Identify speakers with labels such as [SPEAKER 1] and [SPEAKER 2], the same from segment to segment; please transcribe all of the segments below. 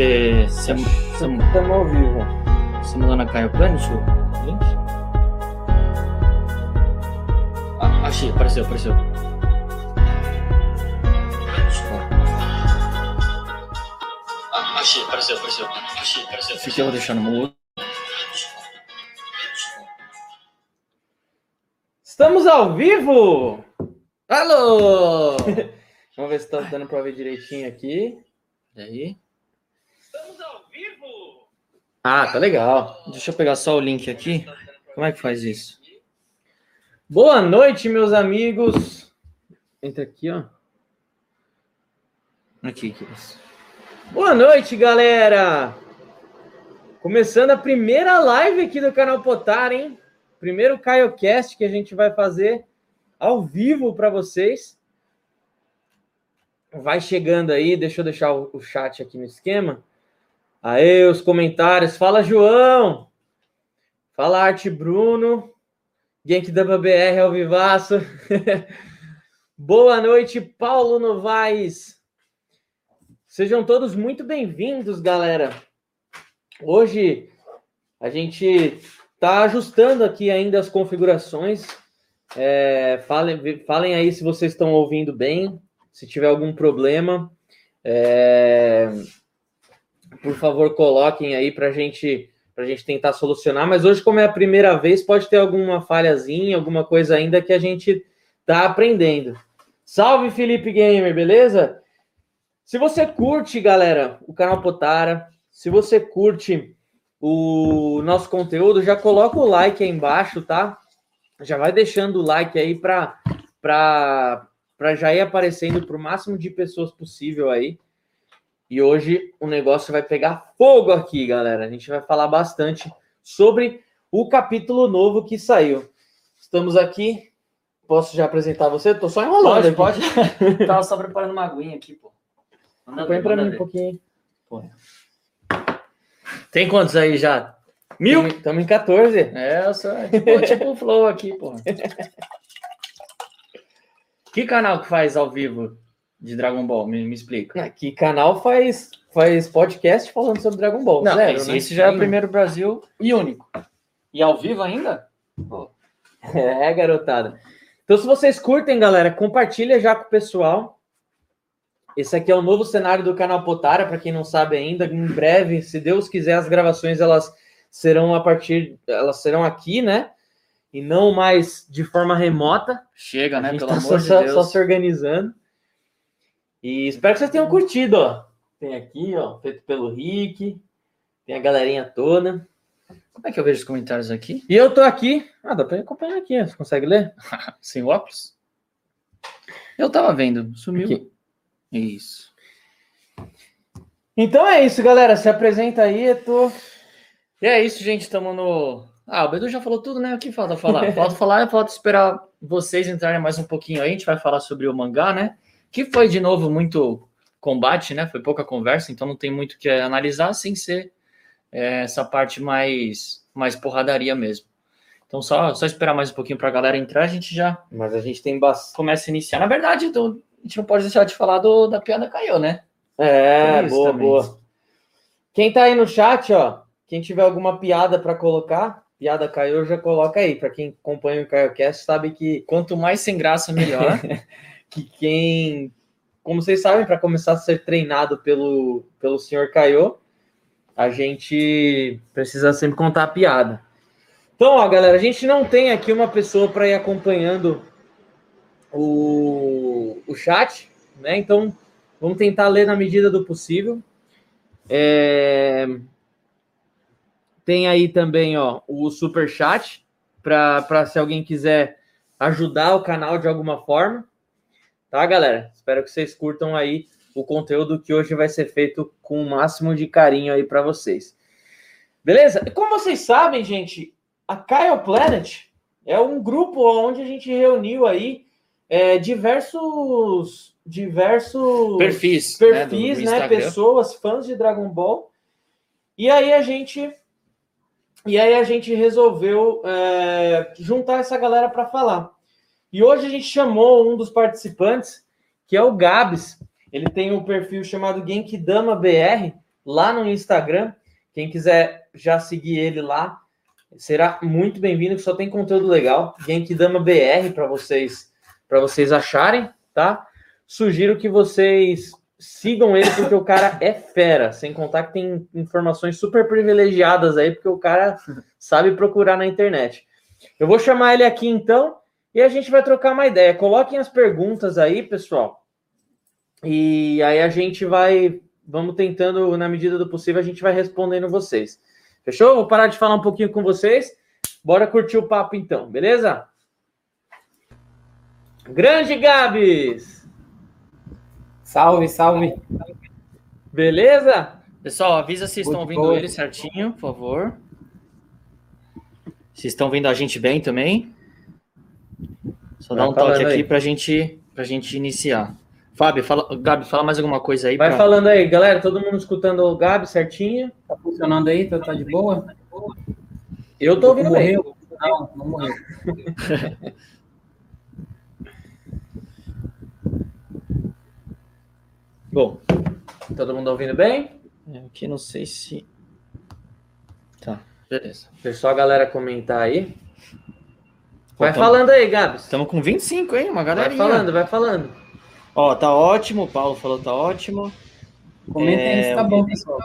[SPEAKER 1] Você. Você
[SPEAKER 2] Estamos ao vivo.
[SPEAKER 1] você mandou na Caio Planet o link? Ah, achei, apareceu, apareceu. Ah, achei, apareceu, apareceu. Achei, apareceu. Esse aqui eu vou deixar no mudo.
[SPEAKER 2] Estamos ao vivo!
[SPEAKER 1] Alô!
[SPEAKER 2] Vamos ver se tá dando para ver direitinho aqui.
[SPEAKER 1] Peraí.
[SPEAKER 2] Estamos ao vivo!
[SPEAKER 1] Ah, tá legal. Deixa eu pegar só o link aqui. Como é que faz isso?
[SPEAKER 2] Boa noite, meus amigos. Entra aqui, ó.
[SPEAKER 1] Aqui.
[SPEAKER 2] Boa noite, galera! Começando a primeira live aqui do canal Potar, hein? Primeiro CaioCast que a gente vai fazer ao vivo para vocês. Vai chegando aí, deixa eu deixar o chat aqui no esquema. Aê, os comentários. Fala, João! Fala, Arte Bruno. Genk WBR ao vivaço. Boa noite, Paulo Novaes. Sejam todos muito bem-vindos, galera. Hoje a gente está ajustando aqui ainda as configurações. É, falem, falem aí se vocês estão ouvindo bem, se tiver algum problema. É, por favor, coloquem aí para gente, a gente tentar solucionar. Mas hoje, como é a primeira vez, pode ter alguma falhazinha, alguma coisa ainda que a gente está aprendendo. Salve, Felipe Gamer, beleza? Se você curte, galera, o canal Potara, se você curte o nosso conteúdo, já coloca o like aí embaixo, tá? Já vai deixando o like aí para para já ir aparecendo para o máximo de pessoas possível aí. E hoje o negócio vai pegar fogo aqui, galera. A gente vai falar bastante sobre o capítulo novo que saiu. Estamos aqui. Posso já apresentar você? Tô só enrolando.
[SPEAKER 1] Pode,
[SPEAKER 2] aqui.
[SPEAKER 1] pode. Tava só preparando uma aguinha aqui, pô. Manda
[SPEAKER 2] Põe para mim um
[SPEAKER 1] ver.
[SPEAKER 2] pouquinho.
[SPEAKER 1] Tem quantos aí já? Mil?
[SPEAKER 2] Estamos em 14.
[SPEAKER 1] É, eu sou tipo, tipo o Flow aqui, pô. Que canal que faz ao vivo de Dragon Ball? Me, me explica.
[SPEAKER 2] Aqui canal faz, faz podcast falando sobre Dragon Ball.
[SPEAKER 1] Não,
[SPEAKER 2] Zero,
[SPEAKER 1] esse,
[SPEAKER 2] né?
[SPEAKER 1] esse já é o primeiro Brasil e único. E ao vivo ainda? Pô,
[SPEAKER 2] É, garotada. Então, se vocês curtem, galera, compartilha já com o pessoal. Esse aqui é o novo cenário do canal Potara, para quem não sabe ainda. Em breve, se Deus quiser, as gravações elas serão a partir, elas serão aqui, né? E não mais de forma remota.
[SPEAKER 1] chega,
[SPEAKER 2] A
[SPEAKER 1] né?
[SPEAKER 2] gente
[SPEAKER 1] Pelo
[SPEAKER 2] tá
[SPEAKER 1] amor
[SPEAKER 2] só,
[SPEAKER 1] de Deus.
[SPEAKER 2] só se organizando. E espero que vocês tenham curtido, ó. Tem aqui, ó, feito pelo Rick. Tem a galerinha toda.
[SPEAKER 1] Como é que eu vejo os comentários aqui?
[SPEAKER 2] E eu tô aqui. Ah, dá pra acompanhar aqui. Você consegue ler?
[SPEAKER 1] Sem óculos? Eu tava vendo, sumiu.
[SPEAKER 2] Aqui.
[SPEAKER 1] Isso.
[SPEAKER 2] Então é isso, galera. Se apresenta aí, eu tô.
[SPEAKER 1] E é isso, gente. Estamos no. Ah, o Bedu já falou tudo, né? O que falta falar? Falta falar, falta esperar vocês entrarem mais um pouquinho aí. A gente vai falar sobre o mangá, né? Que foi, de novo, muito combate, né? Foi pouca conversa, então não tem muito o que analisar sem ser é, essa parte mais, mais porradaria mesmo. Então, só, só esperar mais um pouquinho para a galera entrar, a gente já
[SPEAKER 2] Mas a gente tem bastante.
[SPEAKER 1] começa a iniciar. Na verdade, então, a gente não pode deixar de falar do, da piada caiu, né?
[SPEAKER 2] É, boa,
[SPEAKER 1] também.
[SPEAKER 2] boa. Quem tá aí no chat, ó, quem tiver alguma piada pra colocar, piada caiu, já coloca aí. Pra quem acompanha o CaioCast, sabe que,
[SPEAKER 1] Quanto mais sem graça, melhor.
[SPEAKER 2] que quem. Como vocês sabem, para começar a ser treinado pelo, pelo senhor Caio, a gente precisa sempre contar a piada. Então, ó, galera, a gente não tem aqui uma pessoa para ir acompanhando o, o chat, né? Então, vamos tentar ler na medida do possível. É, Tem aí também, ó, o super chat para se alguém quiser ajudar o canal de alguma forma. Tá, galera? Espero que vocês curtam aí o conteúdo que hoje vai ser feito com o máximo de carinho aí para vocês. Beleza? E Como vocês sabem, gente, a Kyle Planet é um grupo onde a gente reuniu aí é, diversos diversos
[SPEAKER 1] Perfis.
[SPEAKER 2] perfis,
[SPEAKER 1] do- do
[SPEAKER 2] né?
[SPEAKER 1] Instagram.
[SPEAKER 2] Pessoas, fãs de Dragon Ball. E aí a gente. E aí a gente resolveu é, juntar essa galera para falar. E hoje a gente chamou um dos participantes, que é o Gabs. Ele tem um perfil chamado Genkidama BR. lá no Instagram. Quem quiser já seguir ele lá, será muito bem-vindo, que só tem conteúdo legal. Genkidama BR para vocês, para vocês acharem, tá? Sugiro que vocês sigam ele porque o cara é fera, sem contar que tem informações super privilegiadas aí, porque o cara sabe procurar na internet. Eu vou chamar ele aqui então e a gente vai trocar uma ideia. Coloquem as perguntas aí, pessoal. E aí a gente vai, vamos tentando, na medida do possível, a gente vai respondendo vocês. Fechou? Vou parar de falar um pouquinho com vocês. Bora curtir o papo então, beleza? Grande Gabs!
[SPEAKER 3] Salve, salve.
[SPEAKER 2] Beleza?
[SPEAKER 1] Pessoal, avisa se estão ouvindo ele certinho, por favor. Se estão vendo a gente bem também. Só dá um toque aqui para gente, a gente iniciar. Fábio, fala, Gabi, fala mais alguma coisa aí.
[SPEAKER 2] Vai pra... falando aí, galera. Todo mundo escutando o Gabi certinho.
[SPEAKER 3] Tá funcionando aí? Tá, tá de boa?
[SPEAKER 2] Eu tô ouvindo bem.
[SPEAKER 3] Não, não morreu.
[SPEAKER 2] Bom, todo mundo ouvindo bem?
[SPEAKER 1] É, aqui não sei se. Tá, beleza.
[SPEAKER 2] Deixa só a galera comentar aí. Vai tamo... falando aí, Gabs.
[SPEAKER 1] Estamos com 25, hein? Uma galera.
[SPEAKER 2] Vai falando, vai falando.
[SPEAKER 1] Ó, tá ótimo. O Paulo falou tá ótimo.
[SPEAKER 3] Comenta é... se tá bom, pessoal.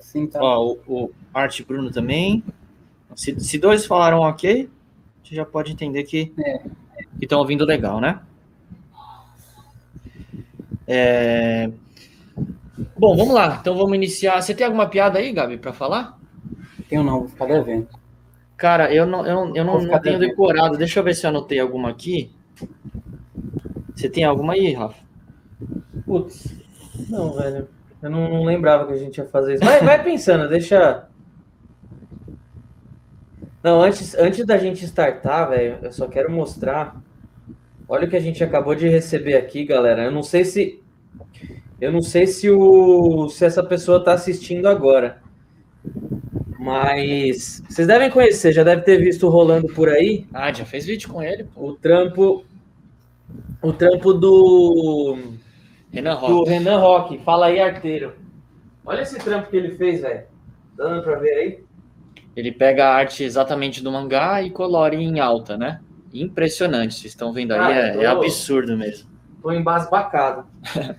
[SPEAKER 1] Sim, tá. Ó, o, o Arte Bruno também. Se, se dois falaram ok, a gente já pode entender que é. estão ouvindo legal, né? É... Bom, vamos lá. Então vamos iniciar. Você tem alguma piada aí, Gabi, para falar?
[SPEAKER 3] Tenho não, vou ficar devendo.
[SPEAKER 1] Cara, eu não, eu, eu não, não tenho decorado. Deixa eu ver se eu anotei alguma aqui. Você tem alguma aí, Rafa?
[SPEAKER 2] Putz, não, velho. Eu não, não lembrava que a gente ia fazer isso. Vai, vai pensando, deixa. Não, antes, antes da gente startar, velho, eu só quero mostrar. Olha o que a gente acabou de receber aqui, galera. Eu não sei se eu não sei se, o, se essa pessoa está assistindo agora, mas vocês devem conhecer, já deve ter visto rolando por aí.
[SPEAKER 1] Ah, já fez vídeo com ele.
[SPEAKER 2] O trampo, o trampo do
[SPEAKER 1] Renan Rock.
[SPEAKER 2] Do Renan Rock. Fala aí, arteiro. Olha esse trampo que ele fez, velho. Dando para ver aí?
[SPEAKER 1] Ele pega a arte exatamente do mangá e colore em alta, né? Impressionante. Vocês estão vendo aí, ah, é, tô... é, absurdo mesmo.
[SPEAKER 2] Tô embasbacado.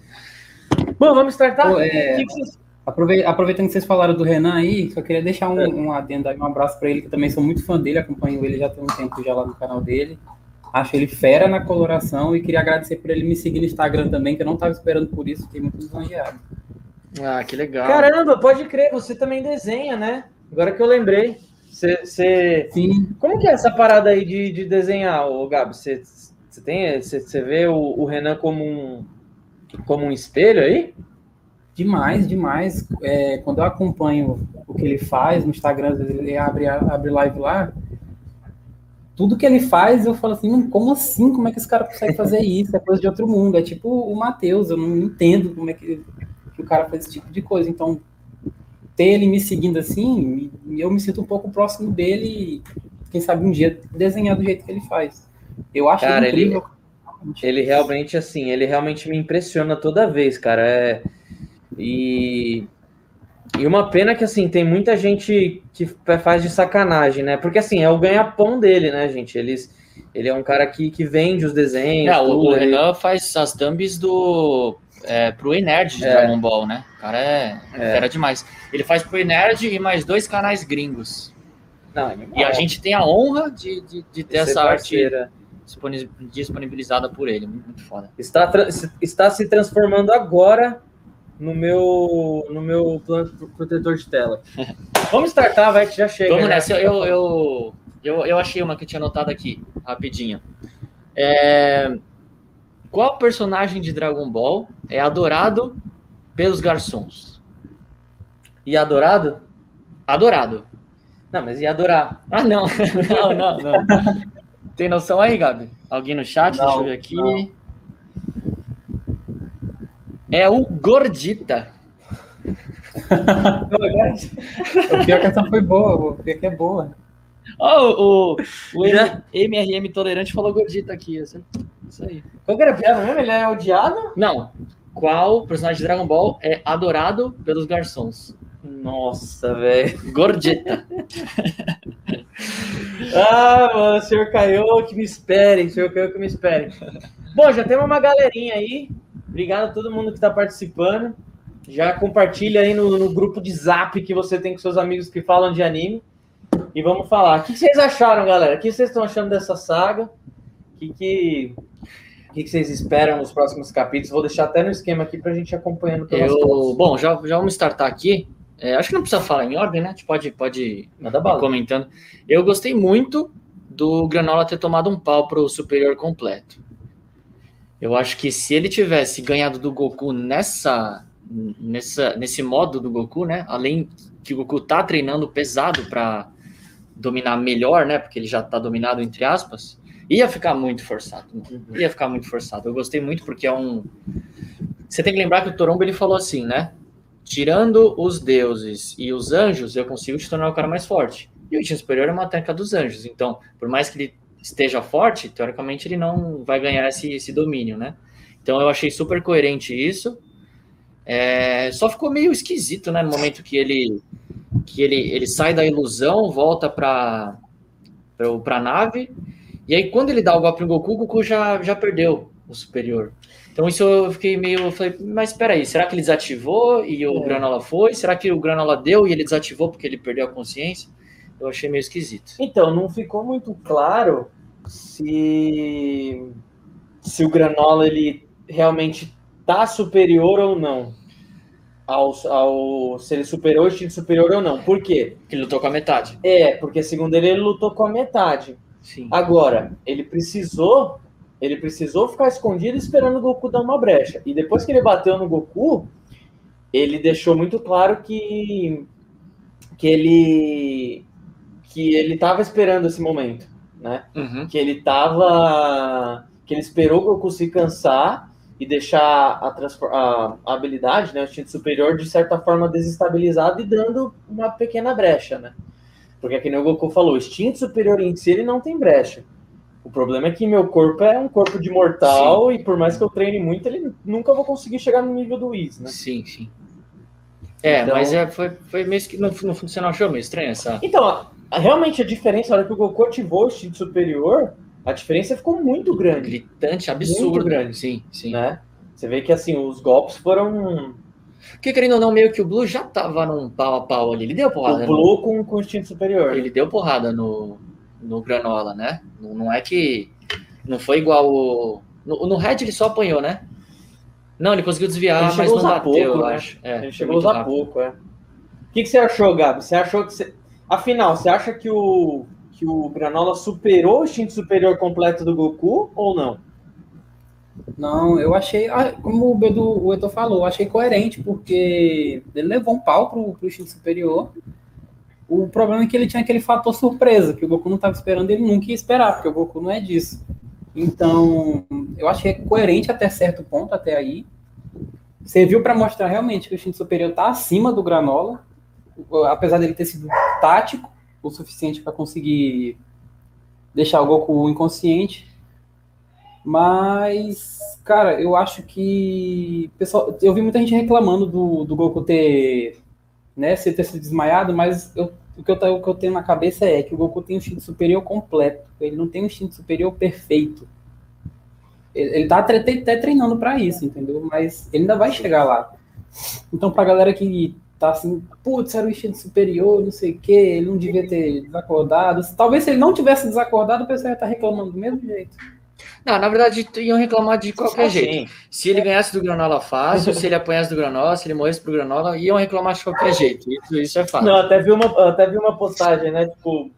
[SPEAKER 2] Bom, vamos startar? Pô,
[SPEAKER 3] é... Aproveitando que vocês falaram do Renan aí, só queria deixar um, é. um adendo aí, um abraço para ele, que também sou muito fã dele, acompanho ele já tem um tempo já lá no canal dele. Acho ele fera na coloração e queria agradecer por ele me seguir no Instagram também, que eu não estava esperando por isso, fiquei muito lisonjeado.
[SPEAKER 1] Ah, que legal.
[SPEAKER 2] Caramba, pode crer, você também desenha, né? Agora que eu lembrei. Você, você...
[SPEAKER 3] Sim.
[SPEAKER 2] Como que é essa parada aí de, de desenhar, o Gabi? Você, você tem, você, você vê o, o Renan como um como um espelho aí?
[SPEAKER 3] Demais, demais. É, quando eu acompanho o que ele faz no Instagram, ele abre, abre live lá, tudo que ele faz, eu falo assim, hum, como assim? Como é que esse cara consegue fazer isso? É coisa de outro mundo. É tipo o Matheus, eu não entendo como é que, que o cara faz esse tipo de coisa. Então, ter ele me seguindo assim, eu me sinto um pouco próximo dele e, quem sabe, um dia desenhar do jeito que ele faz. Eu acho
[SPEAKER 2] cara, incrível. Ele ele realmente, assim, ele realmente me impressiona toda vez, cara. É... E... e uma pena que, assim, tem muita gente que faz de sacanagem, né? Porque, assim, é o ganha-pão dele, né, gente? Eles... Ele é um cara que, que vende os desenhos.
[SPEAKER 1] É, tudo, o, o Renan faz as thumbs do. É, pro Enerd de é. Dragon Ball, né? O cara é, é. era demais. Ele faz pro Enerd e mais dois canais gringos. Não, é e a gente tem a honra de, de, de ter essa parceira. arte disponibilizada por ele. Muito, muito foda.
[SPEAKER 2] Está, está se transformando agora no meu, no meu protetor de tela. Vamos startar, vai que já chega.
[SPEAKER 1] Vamos né? nessa. Eu, eu, eu, eu, achei uma que eu tinha anotado aqui, rapidinho. É... Qual personagem de Dragon Ball é adorado pelos garçons?
[SPEAKER 2] E adorado?
[SPEAKER 1] Adorado.
[SPEAKER 2] Não, mas e adorar?
[SPEAKER 1] Ah, não. não, não, não. Tem noção aí, Gabi? Alguém no chat? Não, Deixa eu ver aqui. Não. É o Gordita.
[SPEAKER 3] o pior que essa foi boa, o pior que é boa.
[SPEAKER 1] Oh, o, o MRM Tolerante falou Gordita aqui. Isso,
[SPEAKER 2] aí. Qual que era a piada mesmo? Ele é odiado?
[SPEAKER 1] Não. qual personagem de Dragon Ball é adorado pelos garçons?
[SPEAKER 2] Nossa, velho.
[SPEAKER 1] Gorjeta.
[SPEAKER 2] ah, mano, senhor Caio, que me esperem, senhor Caio, que me esperem. Bom, já temos uma galerinha aí. Obrigado a todo mundo que está participando. Já compartilha aí no, no, grupo de zap que você tem com seus amigos que falam de anime. E vamos falar. O que vocês acharam, galera? O que vocês estão achando dessa saga? O que, que, o que vocês esperam nos próximos capítulos? Vou deixar até no esquema aqui para a gente acompanhando
[SPEAKER 1] Eu, Bom, já, já vamos startar aqui. É, acho que não precisa falar em ordem, né? A gente pode, pode ir comentando. Eu gostei muito do Granola ter tomado um pau pro superior completo. Eu acho que se ele tivesse ganhado do Goku nessa, nessa nesse modo do Goku, né? Além que o Goku tá treinando pesado para dominar melhor, né? Porque ele já tá dominado entre aspas, ia ficar muito forçado. Ia ficar muito forçado. Eu gostei muito porque é um Você tem que lembrar que o Torombo ele falou assim, né? tirando os deuses e os anjos, eu consigo te tornar o cara mais forte. E o instinto superior é uma técnica dos anjos. Então, por mais que ele esteja forte, teoricamente ele não vai ganhar esse, esse domínio, né? Então eu achei super coerente isso. É, só ficou meio esquisito, né? No momento que ele que ele, ele sai da ilusão, volta para para a nave, e aí quando ele dá o golpe no Goku, o Goku já, já perdeu o superior. Então isso eu fiquei meio. Falei, mas espera aí, será que ele desativou e o é. Granola foi? Será que o Granola deu e ele desativou porque ele perdeu a consciência? Eu achei meio esquisito.
[SPEAKER 2] Então, não ficou muito claro se, se o Granola ele realmente tá superior ou não. Ao, ao, se ele superou o instinto superior ou não. Por quê?
[SPEAKER 1] Porque ele lutou com a metade.
[SPEAKER 2] É, porque segundo ele, ele lutou com a metade. Sim. Agora, ele precisou ele precisou ficar escondido esperando o Goku dar uma brecha. E depois que ele bateu no Goku, ele deixou muito claro que que ele que ele estava esperando esse momento, né? Uhum. Que ele estava que ele esperou o Goku se cansar e deixar a, a, a habilidade, né, o instinto superior de certa forma desestabilizado e dando uma pequena brecha, né? Porque aqui o Goku falou, o instinto superior em si ele não tem brecha. O problema é que meu corpo é um corpo de mortal sim. e por mais que eu treine muito, ele nunca vou conseguir chegar no nível do Whis, né?
[SPEAKER 1] Sim, sim. É, então... mas é, foi, foi meio que não, não funcionou, achou meio estranho essa.
[SPEAKER 2] Então, realmente a diferença, na hora que o Goku ativou o instinto superior, a diferença ficou muito grande.
[SPEAKER 1] Gritante, absurdo. Muito grande. Sim, sim.
[SPEAKER 2] Né? Você vê que assim, os golpes foram.
[SPEAKER 1] Porque, querendo ou não, meio que o Blue já tava num pau a pau ali. Ele deu porrada.
[SPEAKER 2] O Blue no... com, com o instinto superior.
[SPEAKER 1] Ele deu porrada no, no Granola, né? Não, não é que. Não foi igual o. No, no Red ele só apanhou, né? Não, ele conseguiu desviar, mas não bateu, pouco, eu
[SPEAKER 2] né? acho. É, ele chegou a usar rápido. pouco, é. O que, que você achou, Gabi? Você achou que você. Afinal, você acha que o, que o Granola superou o instinto superior completo do Goku ou não?
[SPEAKER 3] Não, eu achei, ah, como o Bedu, o Eto falou, eu achei coerente, porque ele levou um pau pro, pro instinto superior o problema é que ele tinha aquele fator surpresa, que o Goku não estava esperando, ele nunca ia esperar, porque o Goku não é disso. Então, eu achei coerente até certo ponto, até aí. Serviu para mostrar realmente que o instinto superior está acima do Granola, apesar dele ter sido tático o suficiente para conseguir deixar o Goku inconsciente. Mas, cara, eu acho que. Pessoal, eu vi muita gente reclamando do, do Goku ter né, se ter sido desmaiado, mas eu, o, que eu, o que eu tenho na cabeça é que o Goku tem um instinto superior completo, ele não tem um instinto superior perfeito. Ele, ele tá até, treinando para isso, entendeu? Mas ele ainda vai chegar lá. Então, pra galera que tá assim, putz, era o instinto superior, não sei o que, ele não devia ter desacordado. Talvez se ele não tivesse desacordado, o pessoal ia estar tá reclamando do mesmo jeito.
[SPEAKER 1] Não, na verdade, iam reclamar de qualquer jeito. Se ele ganhasse do Granola fácil, se ele apanhasse do Granola, se ele morresse pro Granola, iam reclamar de qualquer jeito. Isso, isso é fácil.
[SPEAKER 2] Não, até vi, uma, até vi uma postagem, né? Tipo,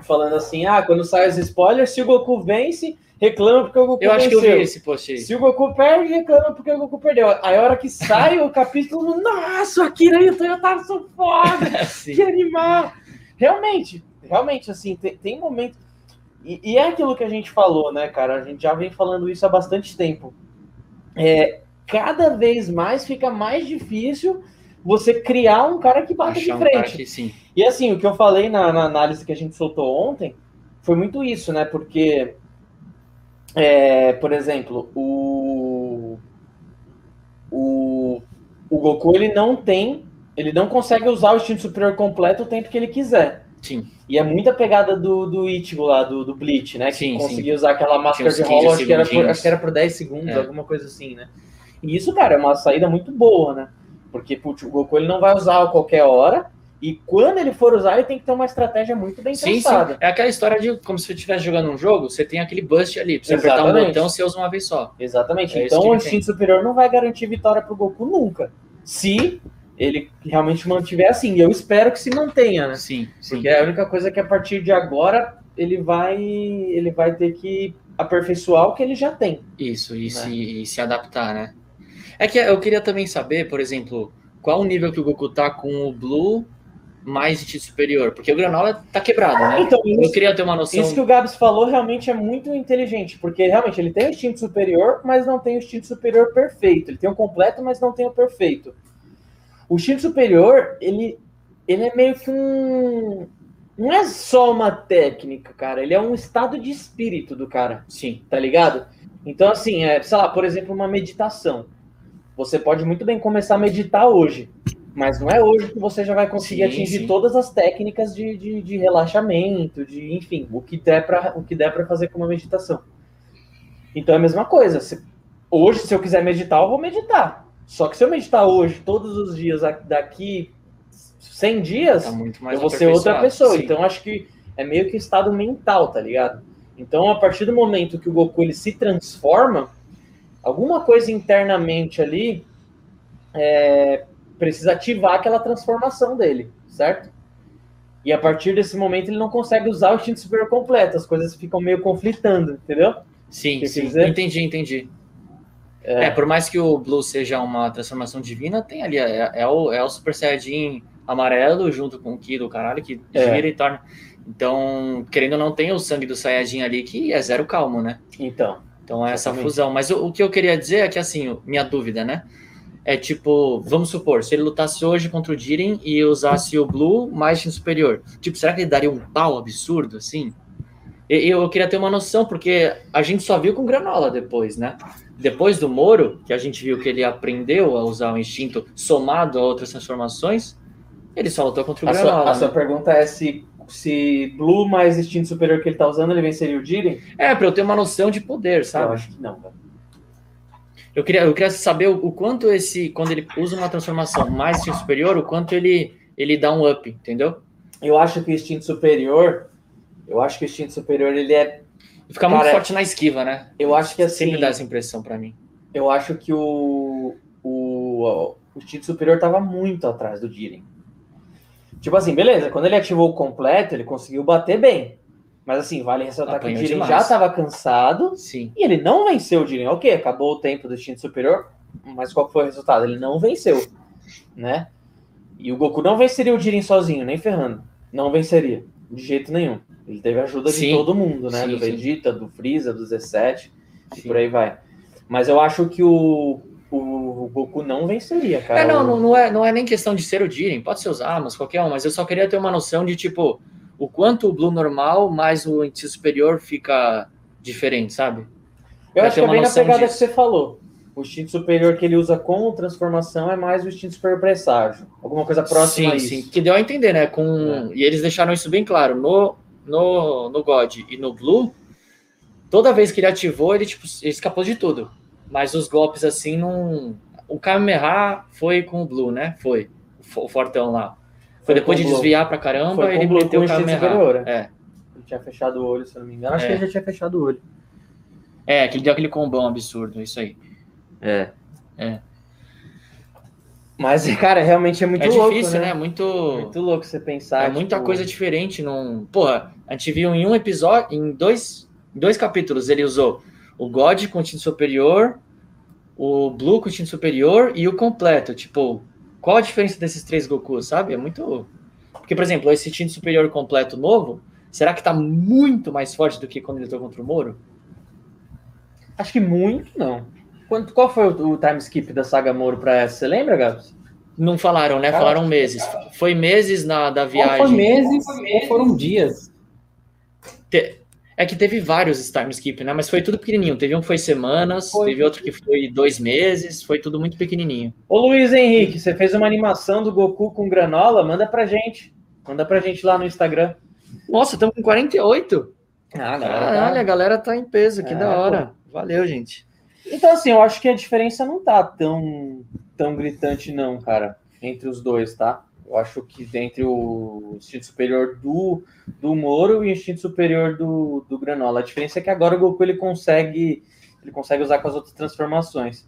[SPEAKER 2] falando assim: ah, quando sai os spoilers, se o Goku vence, reclama porque o Goku
[SPEAKER 1] Eu
[SPEAKER 2] acho
[SPEAKER 1] venceu. que eu vi esse post aí.
[SPEAKER 2] Se o Goku perde, reclama porque o Goku perdeu. Aí a hora que sai o capítulo, nossa, Akira e o Toyota são foda! que animal! Realmente, realmente, assim, tem, tem momentos e, e, é aquilo que a gente falou, né, cara? A gente já vem falando isso há bastante tempo. É, cada vez mais fica mais difícil você criar um cara que bata Achar de frente. Um que. E assim, o que eu falei na, na, análise que a gente soltou ontem foi muito isso, né? Porque, é, por exemplo, o, o Goku ele não tem, ele não consegue usar o instinto superior completo o tempo que ele quiser.
[SPEAKER 1] Sim.
[SPEAKER 2] E é muita pegada do, do Ichigo lá, do, do Bleach, né? Que
[SPEAKER 1] Sim,
[SPEAKER 2] conseguia usar aquela máscara de
[SPEAKER 1] 15
[SPEAKER 2] rolo, acho que, era por, acho que era por 10 segundos,
[SPEAKER 1] É.
[SPEAKER 2] alguma coisa assim, né? E isso, cara, é uma saída muito boa, né? Porque putz, o Goku ele não vai usar a qualquer hora, e quando ele for usar, ele tem que ter uma estratégia muito bem
[SPEAKER 1] Sim, sim.
[SPEAKER 2] pensada.
[SPEAKER 1] É aquela história de como se você estivesse jogando um jogo, você tem aquele bust ali. Pra você apertar um
[SPEAKER 2] Exatamente.
[SPEAKER 1] botão, você usa uma vez só.
[SPEAKER 2] Exatamente.
[SPEAKER 1] É
[SPEAKER 2] então o instinto superior não vai garantir vitória pro Goku nunca. Se ele realmente mantiver assim. E eu espero que se mantenha, né?
[SPEAKER 1] Sim, sim.
[SPEAKER 2] Porque é a única coisa que a partir de agora ele vai ele vai ter que aperfeiçoar o que ele já tem.
[SPEAKER 1] Isso, e,
[SPEAKER 2] Né?
[SPEAKER 1] se, e se adaptar, né? É que eu queria também saber, por exemplo, qual o nível que o Goku tá com o Blue mais instinto superior? Porque o Granola tá quebrado, né?
[SPEAKER 2] Então,
[SPEAKER 1] Eu
[SPEAKER 2] isso,
[SPEAKER 1] queria ter uma noção.
[SPEAKER 2] isso que o Gabs falou realmente é muito inteligente, porque realmente ele tem o instinto superior, mas não tem o instinto superior perfeito. Ele tem o completo, mas não tem o perfeito. O instinto superior, ele, ele é meio que um. Não é só uma técnica, cara. Ele é um estado de espírito do cara.
[SPEAKER 1] Sim,
[SPEAKER 2] tá ligado? Então, assim, é, sei lá, por exemplo, uma meditação. Você pode muito bem começar a meditar hoje, mas não é hoje que você já vai conseguir
[SPEAKER 1] Sim,
[SPEAKER 2] atingir
[SPEAKER 1] sim.
[SPEAKER 2] todas as técnicas de, de, de relaxamento, de enfim, o que der para o que der para fazer com uma meditação. Então é a mesma coisa. Se- hoje, se eu quiser meditar, eu vou meditar. Só que se eu meditar hoje, todos os dias, daqui 100 dias,
[SPEAKER 1] tá
[SPEAKER 2] eu vou ser outra pessoa.
[SPEAKER 1] Sim.
[SPEAKER 2] Então acho que é meio que estado mental, tá ligado? Então a partir do momento que o Goku ele se transforma, alguma coisa internamente ali é, precisa ativar aquela transformação dele, certo? E a partir desse momento ele não consegue usar o instinto superior completo, as coisas ficam meio conflitando, entendeu?
[SPEAKER 1] Sim, sim. Entendi, entendi. É. por mais que o Blue seja uma transformação divina, tem ali, é, é o, é o Super Saiyajin amarelo junto com o Ki do caralho, que
[SPEAKER 2] É.
[SPEAKER 1] gira e torna. Então, querendo ou não, tem o sangue do Saiyajin ali que é zero calmo, né?
[SPEAKER 2] Então,
[SPEAKER 1] Então é essa fusão. Mas o, o que eu queria dizer é que, assim, minha dúvida, né? É tipo, vamos supor, se ele lutasse hoje contra o Jiren e usasse o Blue mais instinto superior. Tipo, será que ele daria um pau absurdo, assim? E- Eu queria ter uma noção, porque a gente só viu com Granola depois, né? Depois do Moro, que a gente viu que ele aprendeu a usar o instinto somado a outras transformações, ele só lutou contra o
[SPEAKER 2] a sua,
[SPEAKER 1] Granola.
[SPEAKER 2] a sua
[SPEAKER 1] né?
[SPEAKER 2] pergunta é se, se Blue mais instinto superior que ele tá usando, ele venceria o Jiren?
[SPEAKER 1] É, pra eu ter uma noção de poder,
[SPEAKER 2] Eu
[SPEAKER 1] sabe?
[SPEAKER 2] acho que não.
[SPEAKER 1] Eu queria, eu queria saber o, o quanto esse, quando ele usa uma transformação mais instinto superior, o quanto ele, ele dá um up, entendeu?
[SPEAKER 2] Eu acho que o instinto superior, eu acho que o instinto superior ele é,
[SPEAKER 1] fica muito
[SPEAKER 2] Cara,
[SPEAKER 1] forte na esquiva, né?
[SPEAKER 2] eu acho que assim,
[SPEAKER 1] Sempre dá essa impressão pra mim.
[SPEAKER 2] eu acho que o o, o instinto superior tava muito atrás do Jiren. Tipo assim, beleza, quando ele ativou o completo, ele conseguiu bater bem. Mas assim, vale ressaltar
[SPEAKER 1] Apanhou
[SPEAKER 2] que o Jiren já estava cansado
[SPEAKER 1] Sim.
[SPEAKER 2] e ele não venceu o Jiren. Ok, acabou o tempo do instinto superior, mas qual foi o resultado? Ele não venceu, né? E o Goku não venceria o Jiren sozinho, nem ferrando. Não venceria, de jeito nenhum. Ele teve ajuda de
[SPEAKER 1] Sim.
[SPEAKER 2] todo mundo, né?
[SPEAKER 1] Sim,
[SPEAKER 2] do
[SPEAKER 1] sim.
[SPEAKER 2] Vegeta, do Freeza, do Z7 e
[SPEAKER 1] Sim.
[SPEAKER 2] por aí vai. Mas eu acho que o, o Goku não venceria, cara.
[SPEAKER 1] É, não, não, não é, não é nem questão de ser o Jiren, pode ser os armas, qualquer um, mas eu só queria ter uma noção de, tipo, o quanto o Blue normal mais o instinto superior fica diferente, sabe?
[SPEAKER 2] Eu
[SPEAKER 1] pra
[SPEAKER 2] acho que é bem na pegada
[SPEAKER 1] disso.
[SPEAKER 2] que você falou. O instinto superior que ele usa com transformação é mais o instinto superior presságio. Alguma coisa próxima
[SPEAKER 1] sim,
[SPEAKER 2] a isso.
[SPEAKER 1] sim, que deu a entender, né? Com... E eles deixaram isso bem claro. No, no, no God e no Blue, toda vez que ele ativou, ele, tipo, ele escapou de tudo. Mas os golpes, assim, não... O Kamehameha foi com o Blue, né? Foi. O fo- o fortão lá. Foi,
[SPEAKER 2] Foi
[SPEAKER 1] depois de
[SPEAKER 2] o Blue.
[SPEAKER 1] desviar pra caramba,
[SPEAKER 2] Foi
[SPEAKER 1] ele
[SPEAKER 2] o Blue,
[SPEAKER 1] meteu
[SPEAKER 2] com
[SPEAKER 1] o
[SPEAKER 2] o
[SPEAKER 1] Kamehameha.
[SPEAKER 2] superior,
[SPEAKER 1] É.
[SPEAKER 2] Ele tinha fechado o olho, se eu não me engano. Acho
[SPEAKER 1] É.
[SPEAKER 2] que ele já tinha fechado o olho.
[SPEAKER 1] É, que ele deu aquele combão absurdo, isso aí.
[SPEAKER 2] É.
[SPEAKER 1] É.
[SPEAKER 2] Mas, cara, realmente é muito
[SPEAKER 1] é
[SPEAKER 2] louco,
[SPEAKER 1] difícil, né?
[SPEAKER 2] né?
[SPEAKER 1] Muito...
[SPEAKER 2] Muito louco você pensar.
[SPEAKER 1] É muita
[SPEAKER 2] tipo,
[SPEAKER 1] coisa diferente. Num... Porra, a gente viu em um episódio, em dois, em dois capítulos, ele usou o God com instinto superior, o Blue com instinto superior e o completo. Tipo, qual a diferença desses três Goku, sabe? É muito. Porque, por exemplo, esse instinto superior completo novo, será que tá muito mais forte do que quando ele lutou contra o Moro?
[SPEAKER 2] Acho que muito, não. Quanto, qual foi o, o time skip da saga Moro pra essa? Você lembra, Gabs?
[SPEAKER 1] Não falaram, né?
[SPEAKER 2] Cara,
[SPEAKER 1] Falaram meses. Foi meses na, da
[SPEAKER 3] Ou
[SPEAKER 1] viagem.
[SPEAKER 3] foi meses, ou foram dias.
[SPEAKER 1] É que teve vários time skip, né? Mas foi tudo pequenininho. Teve um que foi semanas,
[SPEAKER 2] Foi.
[SPEAKER 1] teve outro que foi dois meses, foi tudo muito pequenininho.
[SPEAKER 2] Ô Luiz Henrique, você fez uma animação do Goku com granola? Manda pra gente. Manda pra gente lá no Instagram.
[SPEAKER 1] Nossa, estamos com 48.
[SPEAKER 2] Ah,
[SPEAKER 1] Caralho, a galera tá em peso, que
[SPEAKER 2] É,
[SPEAKER 1] da hora. Valeu, gente.
[SPEAKER 2] Então, assim, eu acho que a diferença não tá tão, tão gritante, não, cara, entre os dois, tá? Eu acho que entre o instinto superior do, do Moro e o instinto superior do, do Granola. A diferença é que agora o Goku ele consegue, ele consegue usar com as outras transformações.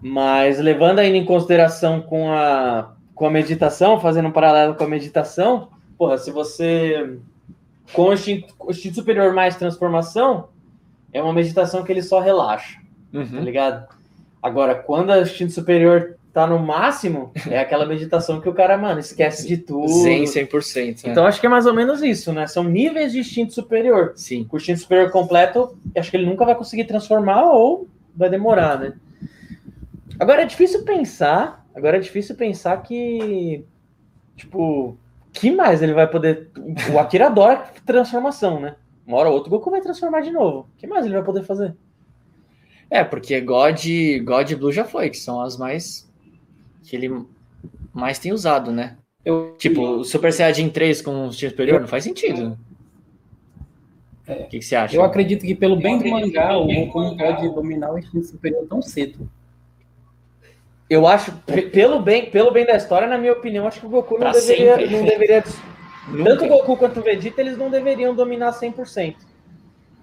[SPEAKER 2] Mas levando ainda em consideração com a, com a meditação, fazendo um paralelo com a meditação, porra, se você. Com o instinto, o instinto superior mais transformação, é uma meditação que ele só relaxa, tá ligado? Agora, quando o instinto superior tá no máximo, é aquela meditação que o cara, mano, esquece de tudo.
[SPEAKER 1] Zen 100%. né?
[SPEAKER 2] Então, acho que é mais ou menos isso, né? São níveis de instinto superior.
[SPEAKER 1] Sim.
[SPEAKER 2] O instinto superior completo, acho que ele nunca vai conseguir transformar ou vai demorar, né? Agora é difícil pensar, agora é difícil pensar que, tipo, que mais ele vai poder... O Akira adora transformação, né? Uma hora ou outra o Goku vai transformar de novo. O que mais ele vai poder fazer?
[SPEAKER 1] É, porque God, God e Blue já foi, que são as mais. Que ele mais tem usado, né?
[SPEAKER 3] Eu,
[SPEAKER 1] Tipo, o Super Saiyajin 3 com o instinto superior não faz sentido. O que, que você acha?
[SPEAKER 3] eu acredito que pelo bem do mangá, o Goku não pode dominar o instinto superior tão cedo.
[SPEAKER 2] Eu acho, pe- pelo bem, pelo bem da história, na minha opinião, acho que o Goku não
[SPEAKER 1] Pra
[SPEAKER 2] deveria,
[SPEAKER 1] sempre.
[SPEAKER 2] não deveria.
[SPEAKER 1] Nunca.
[SPEAKER 2] Tanto o Goku quanto o Vegeta, eles não deveriam dominar 100%.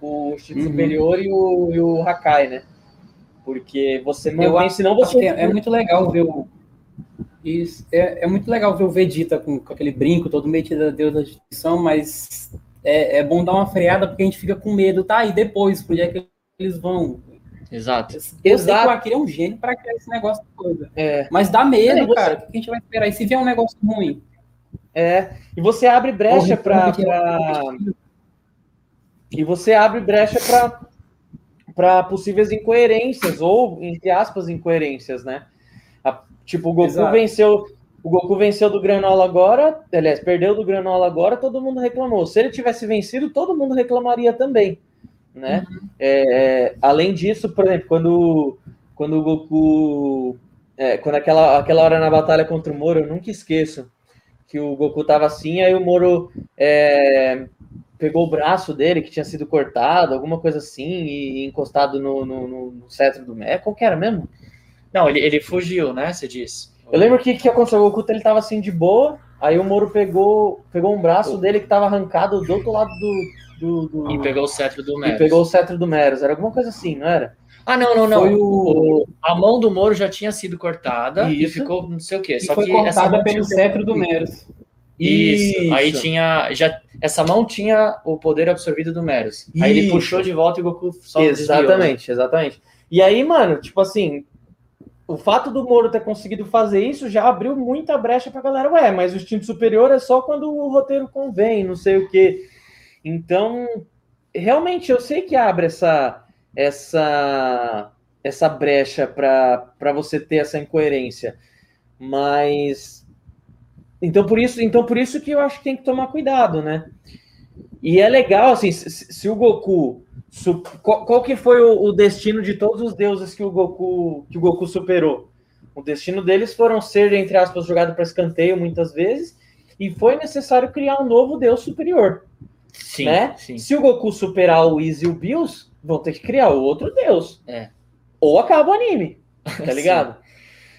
[SPEAKER 2] O instinto
[SPEAKER 3] Uhum.
[SPEAKER 2] superior e o, e o Hakai, né? Porque você não
[SPEAKER 3] Eu
[SPEAKER 2] tem, senão
[SPEAKER 3] Acho
[SPEAKER 2] você.
[SPEAKER 3] que é, é muito legal ver o. Isso, é, é muito legal ver o Vegeta com, com aquele brinco todo metido a Deus da destruição, mas é, é bom dar uma freada porque a gente fica com medo, tá? E depois, por onde é que eles vão?
[SPEAKER 1] Exato.
[SPEAKER 3] Eu sei que
[SPEAKER 2] Exato.
[SPEAKER 3] o Akira é um gênio para criar esse negócio de coisa.
[SPEAKER 2] É,
[SPEAKER 3] Mas dá medo,
[SPEAKER 2] É, você-
[SPEAKER 3] cara. O que a gente vai esperar? E se vier um negócio ruim?
[SPEAKER 2] é. E você abre brecha para.
[SPEAKER 3] que-
[SPEAKER 2] E você abre brecha para para possíveis incoerências ou entre aspas incoerências, né? Tipo o Goku
[SPEAKER 3] Exato.
[SPEAKER 2] venceu, o Goku venceu do Granola agora, aliás, perdeu do Granola agora, todo mundo reclamou. Se ele tivesse vencido, todo mundo reclamaria também, né? É, é, além disso, por exemplo, quando quando o Goku é, quando aquela aquela hora na batalha contra o Moro, eu nunca esqueço que o Goku tava assim, aí o Moro é, pegou o braço dele, que tinha sido cortado, alguma coisa assim, e, e encostado no, no, no- no cetro do Mé. Qual que era mesmo?
[SPEAKER 1] Não, ele, ele fugiu, né? Você disse.
[SPEAKER 2] Eu lembro que que aconteceu, o Goku ele tava assim de boa, aí o Moro pegou, pegou um braço dele que tava arrancado do outro lado do... do, do-
[SPEAKER 1] E pegou o cetro do
[SPEAKER 2] e
[SPEAKER 1] Meros.
[SPEAKER 2] pegou o cetro do Meros. Era alguma coisa assim, não era?
[SPEAKER 1] Ah, não, não, não.
[SPEAKER 3] Foi o-
[SPEAKER 1] O- A mão do Moro já tinha sido cortada e
[SPEAKER 2] Isso.
[SPEAKER 1] ficou não sei o quê.
[SPEAKER 3] E
[SPEAKER 1] Só
[SPEAKER 3] foi
[SPEAKER 1] que essa
[SPEAKER 3] cortada pelo cetro do Meros.
[SPEAKER 1] Isso. Aí tinha. Já, essa mão tinha o poder absorvido do Meros. Aí ele
[SPEAKER 2] Isso.
[SPEAKER 1] puxou de volta e o Goku só desviou, né?
[SPEAKER 2] Exatamente, exatamente. E aí, mano, tipo assim, o fato do Moro ter conseguido fazer isso já abriu muita brecha pra galera. Ué, mas o instinto superior é só quando o roteiro convém, não sei o quê. Então, realmente, eu sei que abre essa essa essa brecha para você ter essa incoerência, mas então por isso então por isso que eu acho que tem que tomar cuidado, né? E é legal assim, se, se o Goku su- qual, qual que foi o, o destino de todos os deuses que o Goku que o Goku superou? O destino deles foram ser entre aspas jogado para escanteio muitas vezes e foi necessário criar um novo deus superior
[SPEAKER 1] Sim,
[SPEAKER 2] né?
[SPEAKER 1] sim.
[SPEAKER 2] Se o Goku superar o Whis e o Bills, vão ter que criar outro deus.
[SPEAKER 1] É.
[SPEAKER 2] Ou acaba o anime, tá ligado?